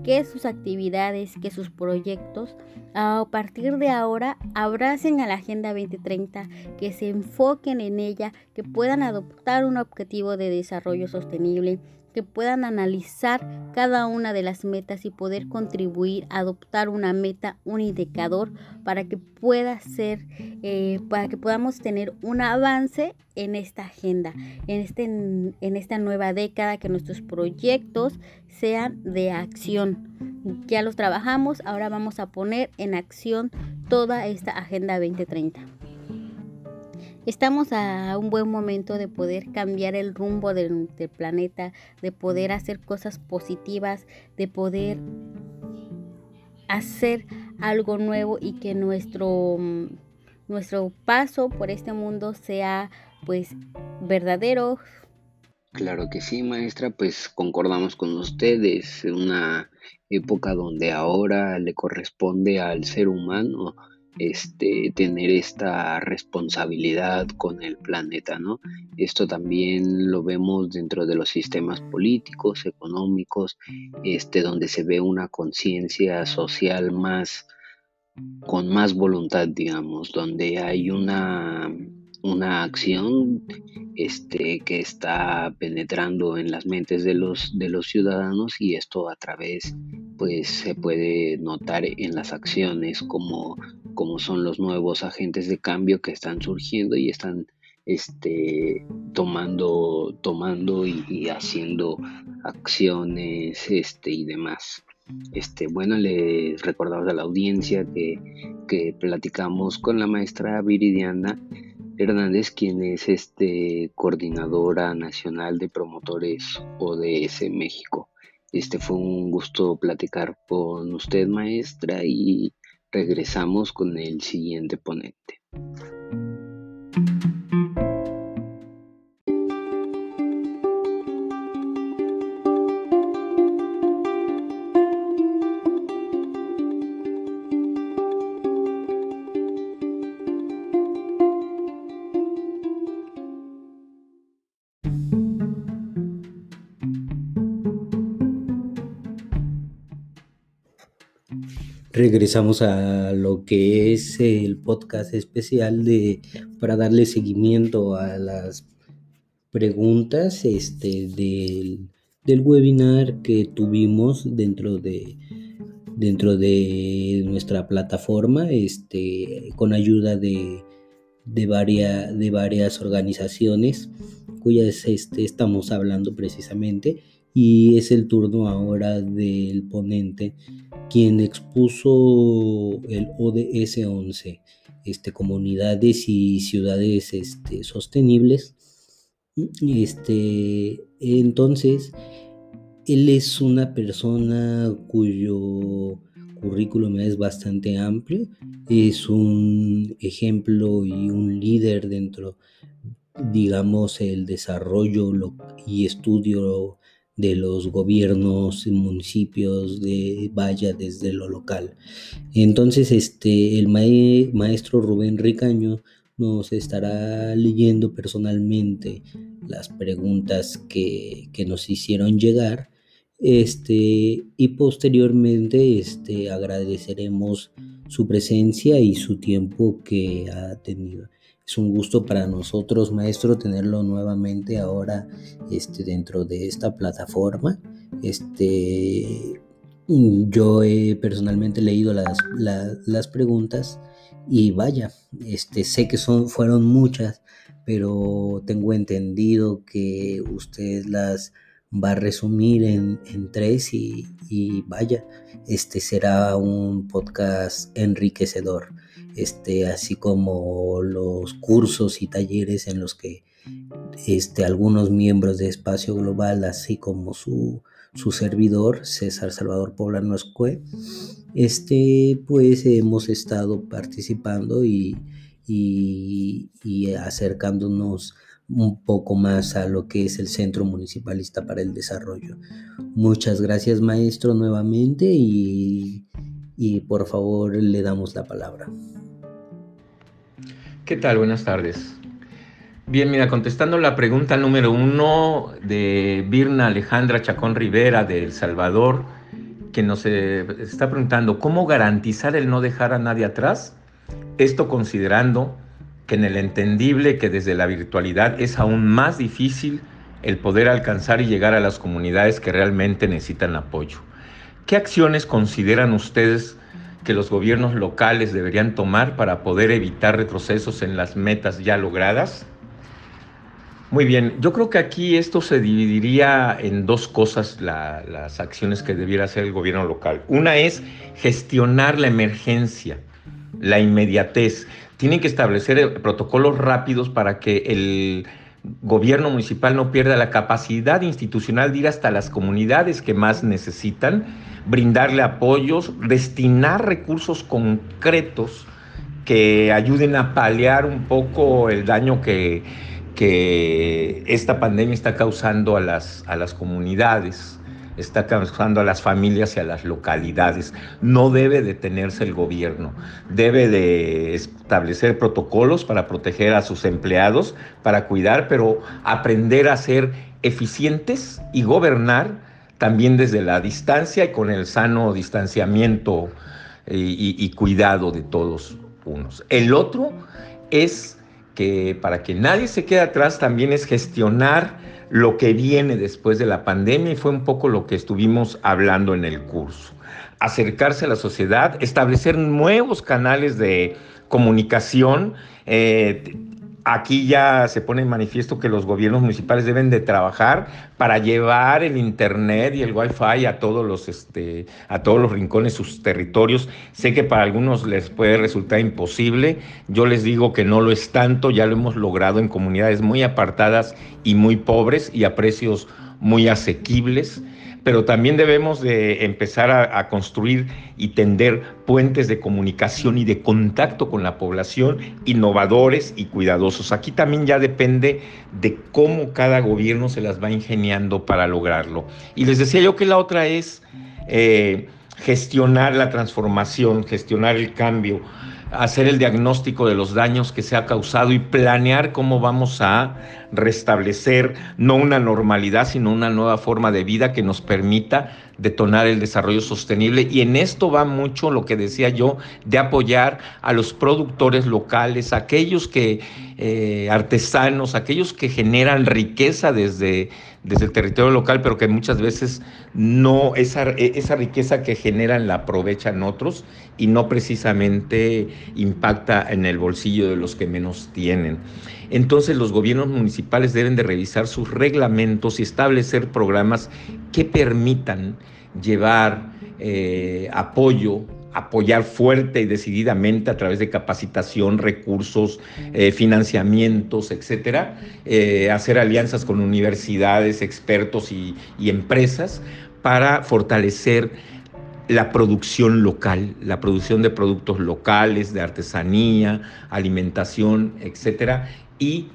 que sus actividades, que sus proyectos, a partir de ahora, abracen a la Agenda 2030, que se enfoquen en ella, que puedan adoptar un objetivo de desarrollo sostenible que puedan analizar cada una de las metas y poder contribuir a adoptar una meta, un indicador para que pueda ser, eh, para que podamos tener un avance en esta agenda, en, este, en esta nueva década, que nuestros proyectos sean de acción. Ya los trabajamos, ahora vamos a poner en acción toda esta Agenda 2030. Estamos a un buen momento de poder cambiar el rumbo del, planeta, de poder hacer cosas positivas, de poder hacer algo nuevo y que nuestro, nuestro paso por este mundo sea pues verdadero. Claro que sí, maestra, pues concordamos con ustedes, una época donde ahora le corresponde al ser humano este, tener esta responsabilidad con el planeta, ¿no? Esto también lo vemos dentro de los sistemas políticos, económicos, este, donde se ve una conciencia social más, con más voluntad, digamos, donde hay una, una acción este, que está penetrando en las mentes de los, de los ciudadanos y esto a través, pues se puede notar en las acciones como como son los nuevos agentes de cambio que están surgiendo y están este, tomando, tomando y, haciendo acciones este, y demás. Este, bueno, les recordamos a la audiencia que, que platicamos con la maestra Viridiana Hernández, quien es este, coordinadora nacional de promotores ODS México. Este fue un gusto platicar con usted, maestra, y Regresamos con el siguiente ponente. Regresamos a lo que es el podcast especial de para darle seguimiento a las preguntas este del, del webinar que tuvimos dentro de dentro de nuestra plataforma este con ayuda de de, de varias organizaciones cuyas este, estamos hablando precisamente y es el turno ahora del ponente quien expuso el ODS 11, este, comunidades y ciudades este, sostenibles. Este, entonces, él es una persona cuyo currículum es bastante amplio, es un ejemplo y un líder dentro, digamos, el desarrollo y estudio de los gobiernos municipios de Vaya desde lo local. Entonces, este, el maestro Rubén Ricaño nos estará leyendo personalmente las preguntas que, que nos hicieron llegar este, y posteriormente este, agradeceremos su presencia y su tiempo que ha tenido. Es un gusto para nosotros, maestro, tenerlo nuevamente ahora este, dentro de esta plataforma. Este, yo he personalmente leído las, las, preguntas y vaya, este, sé que son, fueron muchas, pero tengo entendido que usted las va a resumir en, tres y, y, vaya, este será un podcast enriquecedor, este, así como los cursos y talleres en los que este, algunos miembros de Espacio Global, así como su, servidor, César Salvador Poblano Escue, este, pues hemos estado participando y, acercándonos un poco más a lo que es el Centro Municipalista para el Desarrollo. Muchas gracias maestro nuevamente y por favor le damos la palabra. ¿Qué tal? Buenas tardes. Bien, mira, contestando la pregunta número uno de Birna Alejandra Chacón Rivera de El Salvador, que nos eh, está preguntando, ¿cómo garantizar el no dejar a nadie atrás? Esto considerando que en el entendible que desde la virtualidad es aún más difícil el poder alcanzar y llegar a las comunidades que realmente necesitan apoyo. ¿Qué acciones consideran ustedes que los gobiernos locales deberían tomar para poder evitar retrocesos en las metas ya logradas? Muy bien, yo creo que aquí esto se dividiría en dos cosas, las acciones que debiera hacer el gobierno local. Una es gestionar la emergencia, la inmediatez tienen que establecer eh, protocolos rápidos para que el gobierno municipal no pierda la capacidad institucional de ir hasta las comunidades que más necesitan, brindarle apoyos, destinar recursos concretos que ayuden a paliar un poco el daño que, que esta pandemia está causando a las, a las comunidades está causando a las familias y a las localidades. No debe detenerse el gobierno, debe de establecer protocolos para proteger a sus empleados, para cuidar, pero aprender a ser eficientes y gobernar también desde la distancia y con el sano distanciamiento y, cuidado de todos unos. El otro es que para que nadie se quede atrás también es gestionar lo que viene después de la pandemia y fue un poco lo que estuvimos hablando en el curso. Acercarse a la sociedad, establecer nuevos canales de comunicación, eh, Aquí ya se pone en manifiesto que los gobiernos municipales deben de trabajar para llevar el internet y el wifi a todos los este, a todos los rincones sus territorios. Sé que para algunos les puede resultar imposible. Yo les digo que no lo es tanto, ya lo hemos logrado en comunidades muy apartadas y muy pobres y a precios muy asequibles pero también debemos de empezar a, construir y tender puentes de comunicación y de contacto con la población innovadores y cuidadosos. Aquí también ya depende de cómo cada gobierno se las va ingeniando para lograrlo. Y les decía yo que la otra es eh, gestionar la transformación, gestionar el cambio hacer el diagnóstico de los daños que se ha causado y planear cómo vamos a restablecer no una normalidad, sino una nueva forma de vida que nos permita detonar el desarrollo sostenible. Y en esto va mucho lo que decía yo, de apoyar a los productores locales, aquellos que, eh, artesanos, aquellos que generan riqueza desde, desde el territorio local, pero que muchas veces no, esa, esa riqueza que generan la aprovechan otros y no precisamente impacta en el bolsillo de los que menos tienen. Entonces los gobiernos municipales deben de revisar sus reglamentos y establecer programas que permitan llevar eh, apoyo apoyar fuerte y decididamente a través de capacitación, recursos, eh, financiamientos, etcétera, eh, hacer alianzas con universidades, expertos y, y empresas para fortalecer la producción local, la producción de productos locales, de artesanía, alimentación, etcétera, y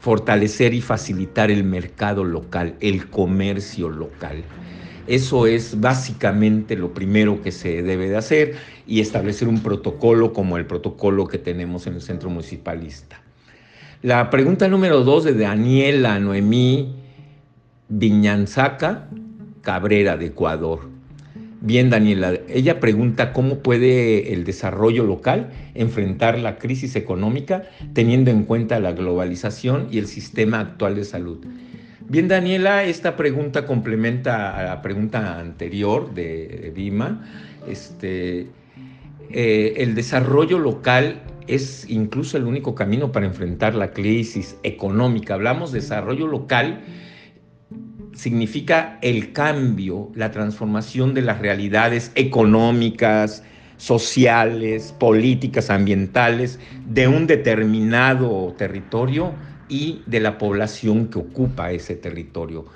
fortalecer y facilitar el mercado local, el comercio local. Eso es básicamente lo primero que se debe de hacer y establecer un protocolo como el protocolo que tenemos en el centro municipalista. La pregunta número dos de Daniela Noemí Viñanzaca Cabrera de Ecuador. Bien, Daniela, ella pregunta cómo puede el desarrollo local enfrentar la crisis económica teniendo en cuenta la globalización y el sistema actual de salud. Bien, Daniela, esta pregunta complementa a la pregunta anterior de Dima. Este, eh, el desarrollo local es incluso el único camino para enfrentar la crisis económica. Hablamos de desarrollo local significa el cambio, la transformación de las realidades económicas, sociales, políticas, ambientales de un determinado territorio y de la población que ocupa ese territorio.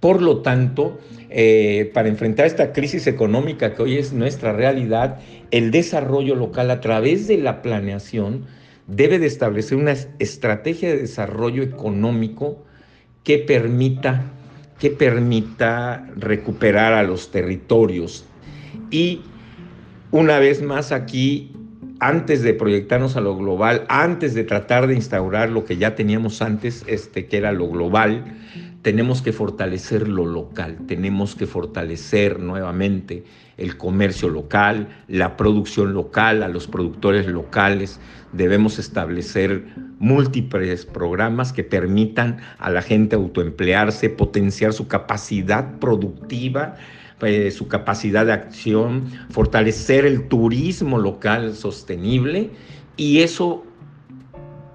Por lo tanto, eh, para enfrentar esta crisis económica que hoy es nuestra realidad, el desarrollo local a través de la planeación debe de establecer una estrategia de desarrollo económico que permita, que permita recuperar a los territorios. Y una vez más aquí, antes de proyectarnos a lo global, antes de tratar de instaurar lo que ya teníamos antes, este, que era lo global, tenemos que fortalecer lo local, tenemos que fortalecer nuevamente el comercio local, la producción local, a los productores locales. Debemos establecer múltiples programas que permitan a la gente autoemplearse, potenciar su capacidad productiva, eh, su capacidad de acción, fortalecer el turismo local sostenible y eso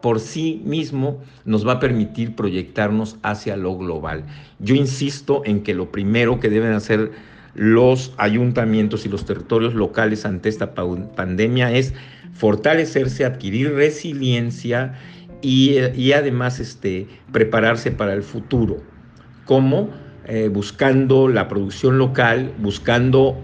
por sí mismo nos va a permitir proyectarnos hacia lo global. Yo insisto en que lo primero que deben hacer los ayuntamientos y los territorios locales ante esta pandemia es fortalecerse, adquirir resiliencia y, además este, prepararse para el futuro. ¿Cómo? Eh, buscando la producción local, buscando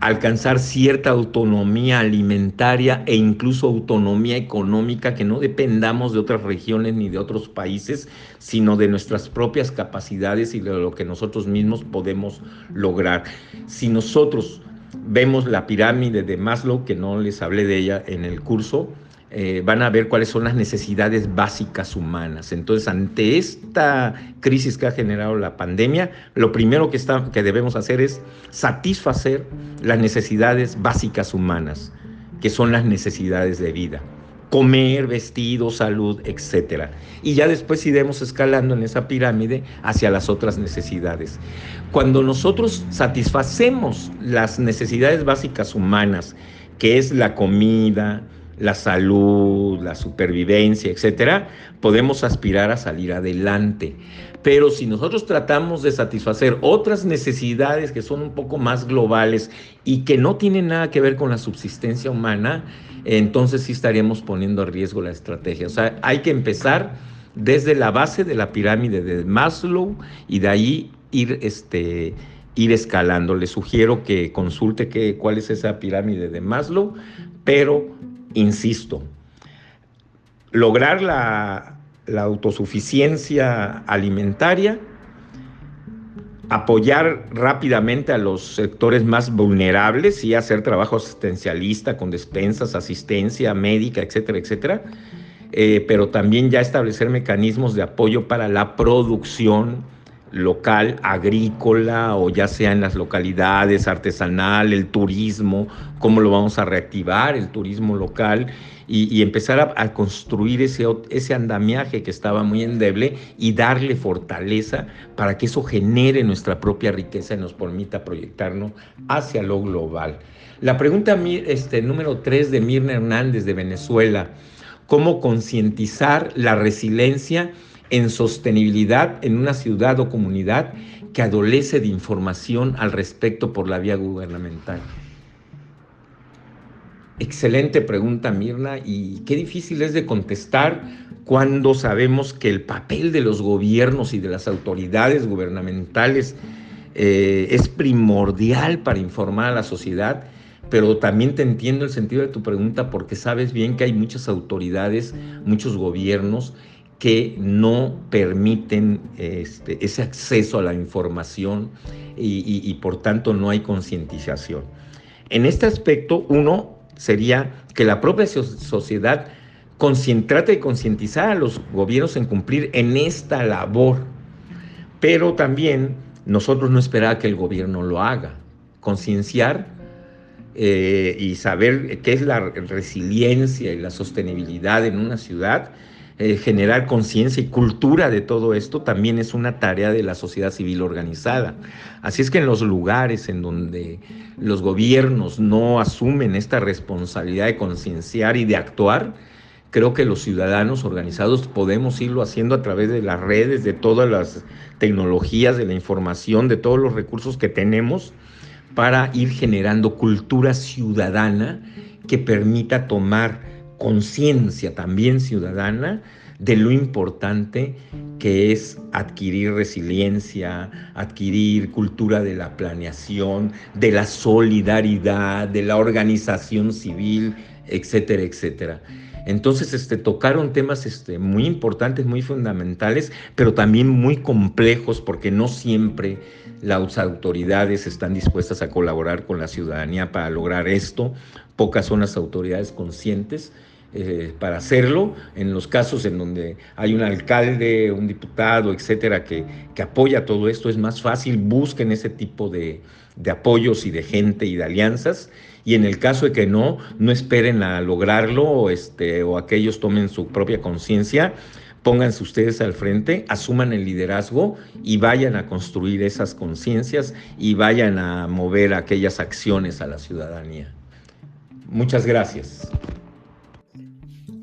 alcanzar cierta autonomía alimentaria e incluso autonomía económica, que no dependamos de otras regiones ni de otros países, sino de nuestras propias capacidades y de lo que nosotros mismos podemos lograr. Si nosotros vemos la pirámide de Maslow, que no les hablé de ella en el curso, eh, van a ver cuáles son las necesidades básicas humanas. Entonces, ante esta crisis que ha generado la pandemia, lo primero que, está, que debemos hacer es satisfacer las necesidades básicas humanas, que son las necesidades de vida. Comer, vestido, salud, etc. Y ya después iremos escalando en esa pirámide hacia las otras necesidades. Cuando nosotros satisfacemos las necesidades básicas humanas, que es la comida, la salud, la supervivencia, etcétera, podemos aspirar a salir adelante. Pero si nosotros tratamos de satisfacer otras necesidades que son un poco más globales y que no tienen nada que ver con la subsistencia humana, entonces sí estaríamos poniendo a riesgo la estrategia. O sea, hay que empezar desde la base de la pirámide de Maslow y de ahí ir, este, ir escalando. Le sugiero que consulte que, cuál es esa pirámide de Maslow, pero insisto, lograr la, autosuficiencia alimentaria, apoyar rápidamente a los sectores más vulnerables y hacer trabajo asistencialista con despensas, asistencia médica, etcétera, etcétera, eh, pero también ya establecer mecanismos de apoyo para la producción local, agrícola o ya sea en las localidades, artesanal, el turismo, cómo lo vamos a reactivar, el turismo local y, empezar a, construir ese, ese andamiaje que estaba muy endeble y darle fortaleza para que eso genere nuestra propia riqueza y nos permita proyectarnos hacia lo global. La pregunta este, número tres de Mirna Hernández de Venezuela, ¿cómo concientizar la resiliencia? En sostenibilidad en una ciudad o comunidad que adolece de información al respecto por la vía gubernamental? Excelente pregunta, Mirna, y qué difícil es de contestar cuando sabemos que el papel de los gobiernos y de las autoridades gubernamentales eh, es primordial para informar a la sociedad, pero también te entiendo el sentido de tu pregunta porque sabes bien que hay muchas autoridades, muchos gobiernos que no permiten este, ese acceso a la información y, por tanto no hay concientización. En este aspecto, uno sería que la propia sociedad trate de concientizar a los gobiernos en cumplir en esta labor, pero también nosotros no esperar que el gobierno lo haga, concienciar eh, y saber qué es la resiliencia y la sostenibilidad en una ciudad eh, generar conciencia y cultura de todo esto también es una tarea de la sociedad civil organizada. Así es que en los lugares en donde los gobiernos no asumen esta responsabilidad de concienciar y de actuar, creo que los ciudadanos organizados podemos irlo haciendo a través de las redes, de todas las tecnologías, de la información, de todos los recursos que tenemos para ir generando cultura ciudadana que permita tomar conciencia también ciudadana de lo importante que es adquirir resiliencia, adquirir cultura de la planeación, de la solidaridad, de la organización civil, etcétera, etcétera. Entonces, este, tocaron temas este, muy importantes, muy fundamentales, pero también muy complejos, porque no siempre las autoridades están dispuestas a colaborar con la ciudadanía para lograr esto. Pocas son las autoridades conscientes eh, para hacerlo. En los casos en donde hay un alcalde, un diputado, etcétera, que, que apoya todo esto, es más fácil. Busquen ese tipo de, de apoyos y de gente y de alianzas. Y en el caso de que no, no esperen a lograrlo o, este, o aquellos tomen su propia conciencia, pónganse ustedes al frente, asuman el liderazgo y vayan a construir esas conciencias y vayan a mover aquellas acciones a la ciudadanía. Muchas gracias.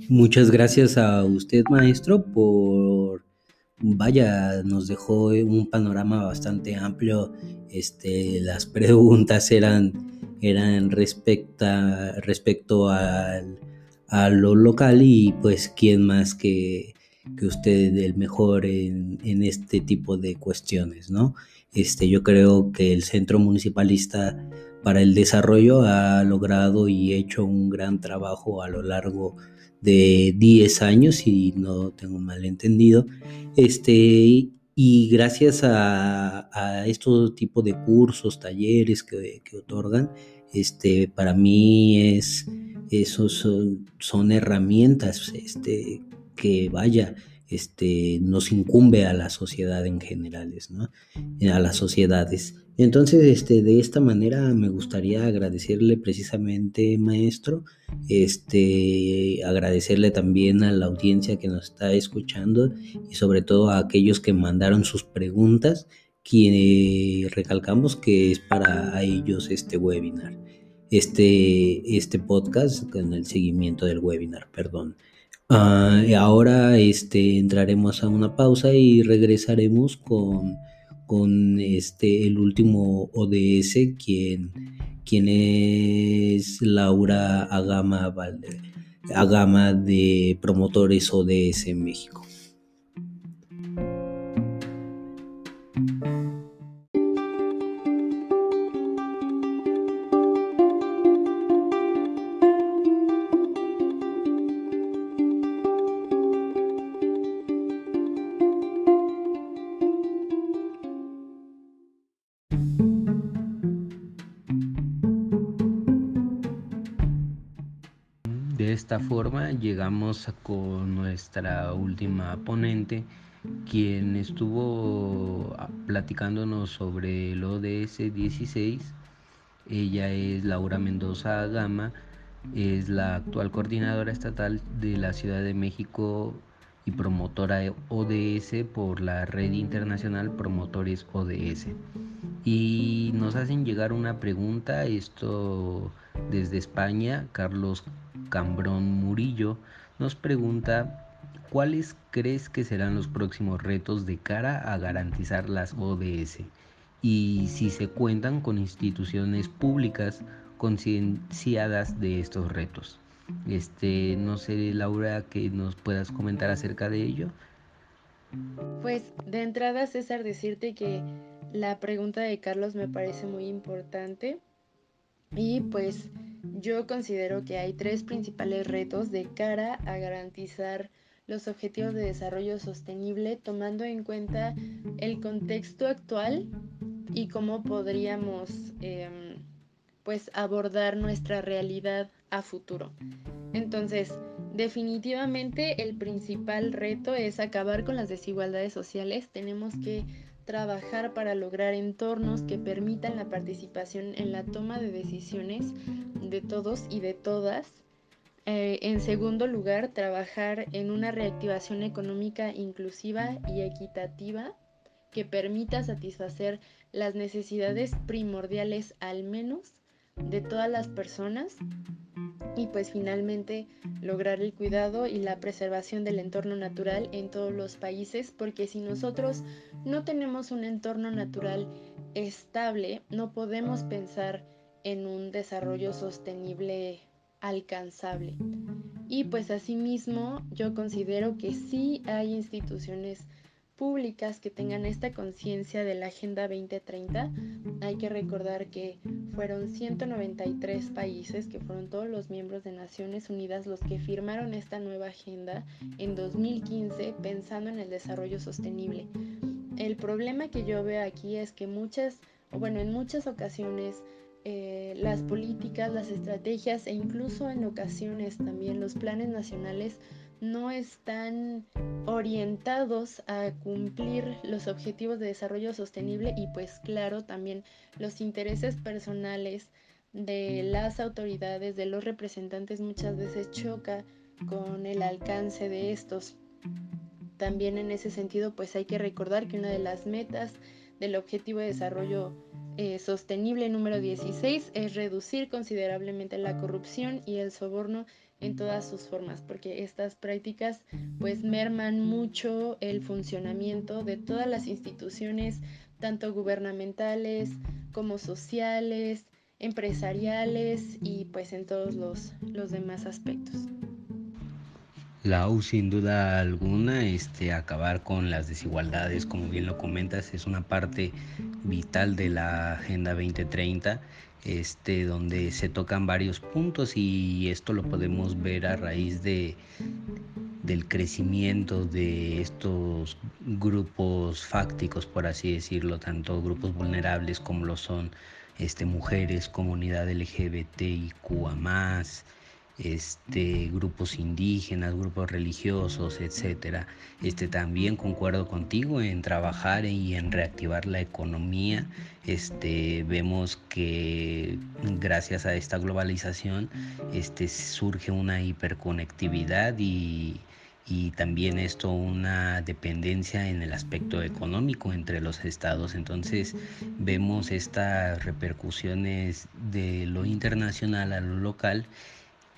Muchas gracias a usted, maestro, por vaya, nos dejó un panorama bastante amplio. Este, las preguntas eran, eran respecto al, a lo local y pues quién más que, que usted el mejor en, en, este tipo de cuestiones, ¿no? Este, yo creo que el Centro Municipalista para el Desarrollo ha logrado y hecho un gran trabajo a lo largo de de 10 años, si no tengo mal entendido. Este, y gracias a, a estos tipos de cursos, talleres que, otorgan, este, para mí es, esos son, son herramientas este, que vaya, este, nos incumbe a la sociedad en generales, ¿no? A las sociedades. Entonces, este, de esta manera me gustaría agradecerle precisamente, maestro, este, agradecerle también a la audiencia que nos está escuchando y sobre todo a aquellos que mandaron sus preguntas, que recalcamos que es para ellos este webinar, este, este podcast con el seguimiento del webinar, perdón. Ah, ahora este, entraremos a una pausa y regresaremos con con este, el último ODS, quien, es Laura Agama, Agama de Promotores ODS en México. Forma llegamos con nuestra última ponente, quien estuvo ah, platicándonos sobre el ODS 16. Ella es Laura Mendoza Gama, es la actual coordinadora estatal de la Ciudad de México y promotora ODS por la Red Internacional Promotores ODS. Y nos hacen llegar una pregunta, esto desde España, Carlos Cambrón Murillo nos pregunta ¿cuáles crees que serán los próximos retos de cara a garantizar las ODS? Y si se cuentan con instituciones públicas concienciadas de estos retos. Este, no sé, Laura, que nos puedas comentar acerca de ello. Pues de entrada, César, decirte que la pregunta de Carlos me parece muy importante y pues yo considero que hay tres principales retos de cara a garantizar los objetivos de desarrollo sostenible tomando en cuenta el contexto actual y cómo podríamos em, pues abordar nuestra realidad a futuro. Entonces, definitivamente el principal reto es acabar con las desigualdades sociales. Tenemos que trabajar para lograr entornos que permitan la participación en la toma de decisiones de todos y de todas. Eh, en segundo lugar, trabajar en una reactivación económica inclusiva y equitativa que permita satisfacer las necesidades primordiales al menos de todas las personas. y pues finalmente lograr el cuidado y la preservación del entorno natural en todos los países, porque si nosotros no tenemos un entorno natural estable, no podemos pensar en un desarrollo sostenible alcanzable. Y pues asimismo yo considero que sí hay instituciones públicas que tengan esta conciencia de la Agenda 2030. Hay que recordar que fueron 193 países, que fueron todos los miembros de Naciones Unidas los que firmaron esta nueva agenda en 2015 pensando en el desarrollo sostenible. El problema que yo veo aquí es que muchas, bueno, en muchas ocasiones eh, las políticas, las estrategias e incluso en ocasiones también los planes nacionales no están orientados a cumplir los objetivos de desarrollo sostenible y pues claro también los intereses personales de las autoridades, de los representantes muchas veces choca con el alcance de estos. También en ese sentido pues hay que recordar que una de las metas del objetivo de desarrollo eh, sostenible número 16 es reducir considerablemente la corrupción y el soborno en todas sus formas, porque estas prácticas pues merman mucho el funcionamiento de todas las instituciones, tanto gubernamentales como sociales, empresariales y pues en todos los, los demás aspectos. La U sin duda alguna, este, acabar con las desigualdades, como bien lo comentas, es una parte vital de la Agenda 2030 este, donde se tocan varios puntos y esto lo podemos ver a raíz de, del crecimiento de estos grupos fácticos, por así decirlo, tanto grupos vulnerables como lo son este, mujeres, comunidad LGBTIQA este, grupos indígenas, grupos religiosos, etcétera. Este, también concuerdo contigo en trabajar y en reactivar la economía. Este, vemos que gracias a esta globalización este, surge una hiperconectividad y, y también esto una dependencia en el aspecto económico entre los estados. Entonces vemos estas repercusiones de lo internacional a lo local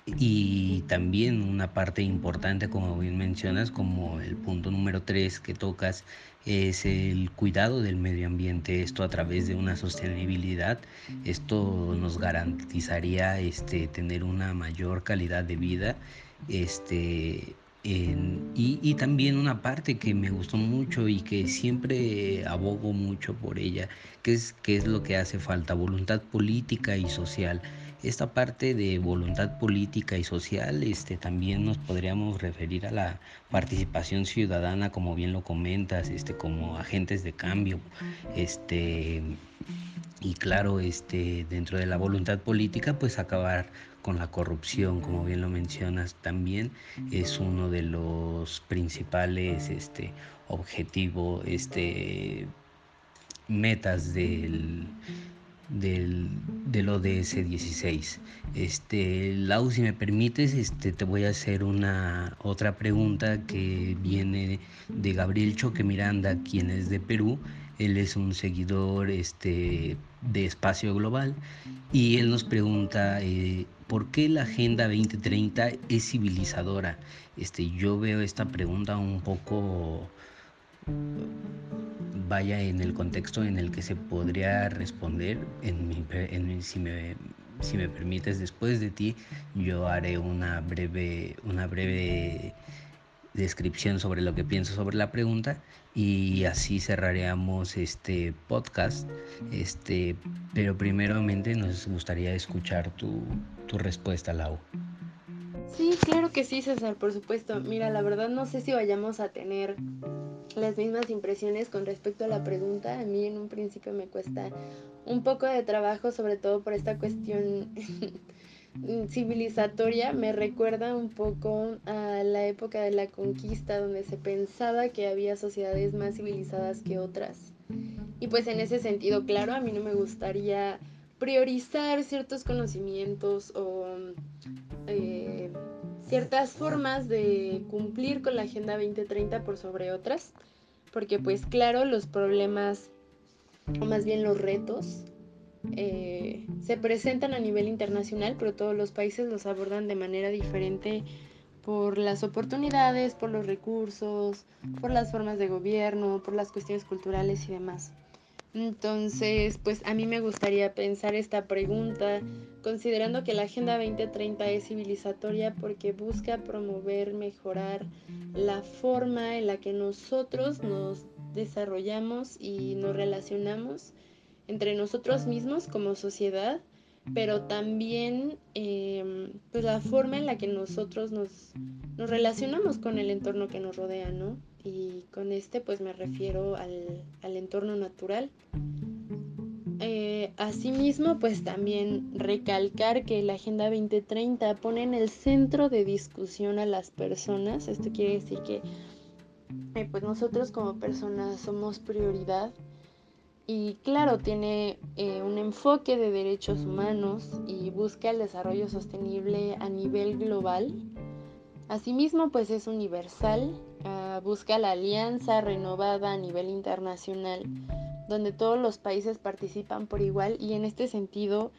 y también una parte importante, como bien mencionas, como el punto número tres que tocas, es el cuidado del medio ambiente, esto a través de una sostenibilidad, esto nos garantizaría este, tener una mayor calidad de vida, este, y, y, también una parte que me gustó mucho y que siempre abogo mucho por ella, que es, que es lo que hace falta, voluntad política y social esta parte de voluntad política y social, este, también nos podríamos referir a la participación ciudadana, como bien lo comentas, este, como agentes de cambio, este, y claro, este, dentro de la voluntad política, pues acabar con la corrupción, como bien lo mencionas, también es uno de los principales, este, objetivos, este, metas del del, del ODS 16. Este, Lau, si me permites, este, te voy a hacer una otra pregunta que viene de Gabriel Choque Miranda, quien es de Perú. Él es un seguidor este, de Espacio Global y él nos pregunta eh, por qué la Agenda 2030 es civilizadora. Este, yo veo esta pregunta un poco vaya en el contexto en el que se podría responder. En si, me, si me permites, después de ti, yo haré una breve, una breve descripción sobre lo que pienso sobre la pregunta y así cerraríamos este podcast. Este, pero primeramente nos gustaría escuchar tu, tu respuesta, Lau. Sí, claro que sí, César, por supuesto. Mira, la verdad no sé si vayamos a tener las mismas impresiones con respecto a la pregunta. A mí en un principio me cuesta un poco de trabajo, sobre todo por esta cuestión (laughs) civilizatoria. Me recuerda un poco a la época de la conquista, donde se pensaba que había sociedades más civilizadas que otras. Y pues en ese sentido, claro, a mí no me gustaría priorizar ciertos conocimientos o eh, ciertas formas de cumplir con la Agenda 2030 por sobre otras, porque pues claro, los problemas, o más bien los retos, eh, se presentan a nivel internacional, pero todos los países los abordan de manera diferente por las oportunidades, por los recursos, por las formas de gobierno, por las cuestiones culturales y demás. Entonces, pues a mí me gustaría pensar esta pregunta, considerando que la Agenda 2030 es civilizatoria porque busca promover, mejorar la forma en la que nosotros nos desarrollamos y nos relacionamos entre nosotros mismos como sociedad, pero también em, pues la forma en la que nosotros nos, nos relacionamos con el entorno que nos rodea, ¿no? Y con este pues me refiero al, entorno natural. Eh, asimismo, pues también recalcar que la Agenda 2030 pone en el centro de discusión a las personas. Esto quiere decir que eh, pues nosotros como personas somos prioridad y claro, tiene eh, un enfoque de derechos humanos y busca el desarrollo sostenible a nivel global. Asimismo, pues es universal Ah, busca la alianza renovada a nivel internacional, donde todos los países participan por igual y en este sentido,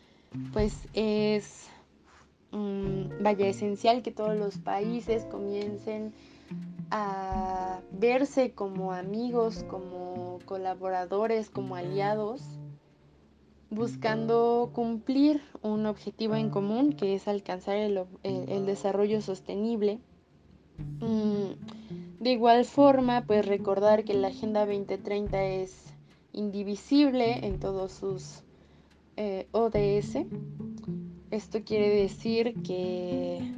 pues es, mm, vaya, esencial que todos los países comiencen a verse como amigos, como colaboradores, como aliados, buscando cumplir un objetivo en común que es alcanzar el, desarrollo sostenible. Mm, de igual forma, pues recordar que la Agenda 2030 es indivisible en todos sus eh, ODS. Esto quiere decir que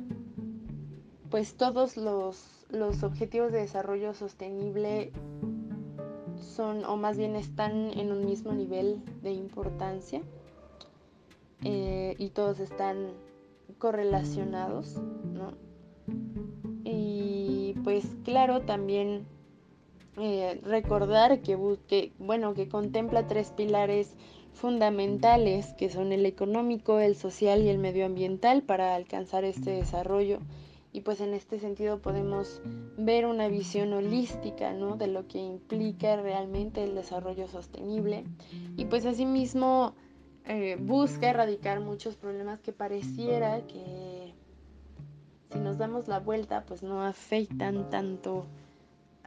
pues todos los, objetivos de desarrollo sostenible son o más bien están en un mismo nivel de importancia eh, y todos están correlacionados, ¿no? Pues claro, también eh, recordar que, bueno, que contempla tres pilares fundamentales que son el económico, el social y el medioambiental para alcanzar este desarrollo. Y pues en este sentido podemos ver una visión holística ¿no? de lo que implica realmente el desarrollo sostenible. Y pues asimismo eh, busca erradicar muchos problemas que pareciera que si nos damos la vuelta, pues no afectan tanto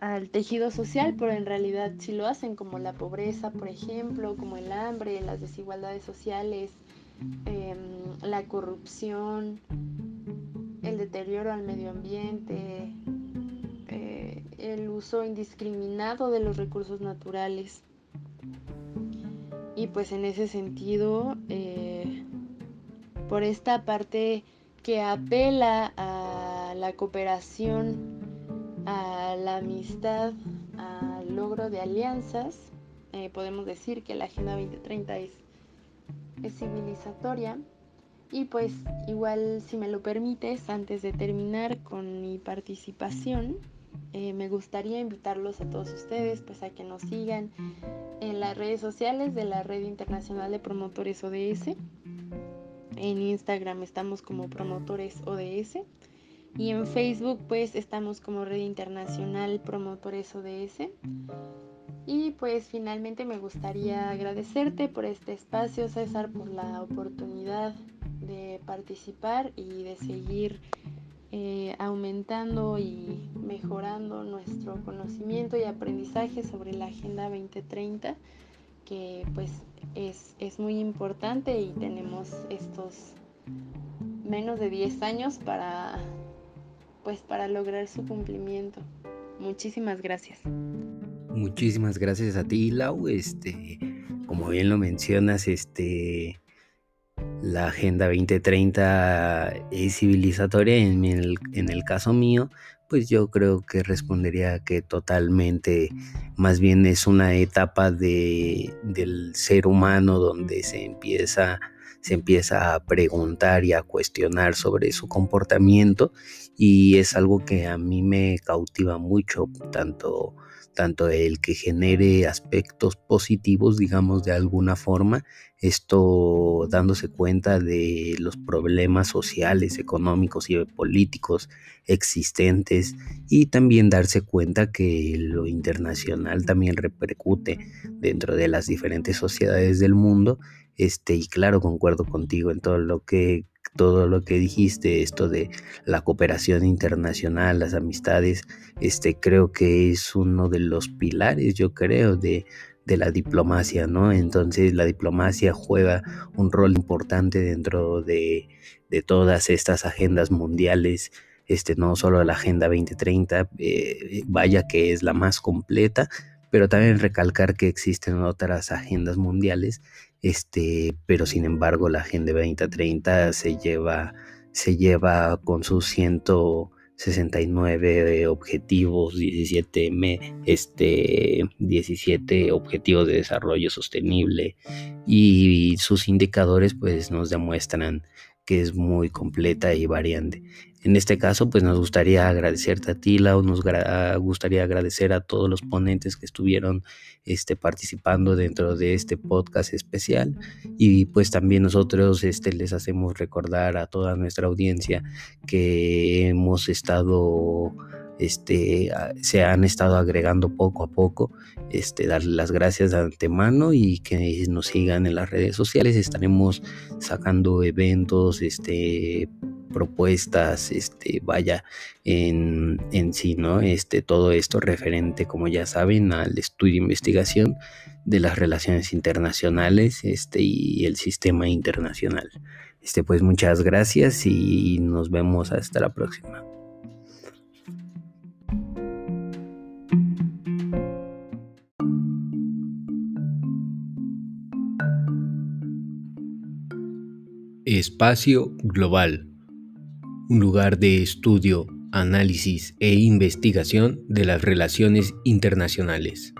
al tejido social, pero en realidad sí lo hacen, como la pobreza, por ejemplo, como el hambre, las desigualdades sociales, em, la corrupción, el deterioro al medio ambiente, eh, el uso indiscriminado de los recursos naturales. Y pues en ese sentido, eh, por esta parte que apela a la cooperación, a la amistad, al logro de alianzas. Eh, podemos decir que la Agenda 2030 es, civilizatoria. Y pues igual, si me lo permites, antes de terminar con mi participación, eh, me gustaría invitarlos a todos ustedes pues a que nos sigan en las redes sociales de la Red Internacional de Promotores ODS en Instagram estamos como promotores ODS y en Facebook pues estamos como Red Internacional Promotores ODS. Y pues finalmente me gustaría agradecerte por este espacio, César, por la oportunidad de participar y de seguir eh, aumentando y mejorando nuestro conocimiento y aprendizaje sobre la Agenda 2030 que pues es, es muy importante y tenemos estos menos de 10 años para pues para lograr su cumplimiento. Muchísimas gracias. Muchísimas gracias a ti, Lau. Este, como bien lo mencionas, este la Agenda 2030 es civilizatoria en el, en el caso mío, pues yo creo que respondería que totalmente, más bien es una etapa de, del ser humano donde se empieza, se empieza a preguntar y a cuestionar sobre su comportamiento y es algo que a mí me cautiva mucho, tanto tanto el que genere aspectos positivos, digamos, de alguna forma, esto dándose cuenta de los problemas sociales, económicos y políticos existentes y también darse cuenta que lo internacional también repercute dentro de las diferentes sociedades del mundo Este, y claro, concuerdo contigo en todo lo que todo lo que dijiste, esto de la cooperación internacional, las amistades, este creo que es uno de los pilares, yo creo, de, de la diplomacia, ¿no? Entonces la diplomacia juega un rol importante dentro de, de todas estas agendas mundiales, este, no solo la Agenda 2030, eh, vaya que es la más completa, pero también recalcar que existen otras agendas mundiales, este, pero sin embargo la Agenda 2030 se lleva, se lleva con sus 169 objetivos, 17, este, 17 objetivos de desarrollo sostenible y sus indicadores pues nos demuestran que es muy completa y variante. En este caso, pues nos gustaría agradecerte a ti, Lau, nos gustaría agradecer a todos los ponentes que estuvieron este, participando dentro de este podcast especial y pues también nosotros este, les hacemos recordar a toda nuestra audiencia que hemos estado este, se han estado agregando poco a poco. Este, darle las gracias de antemano y que nos sigan en las redes sociales. Estaremos sacando eventos, este, propuestas, este, vaya, en, en sí, ¿no? Este, todo esto referente, como ya saben, al estudio de investigación de las relaciones internacionales este, y el sistema internacional. Este, pues muchas gracias y nos vemos hasta la próxima. Espacio Global, un lugar de estudio, análisis e investigación de las relaciones internacionales.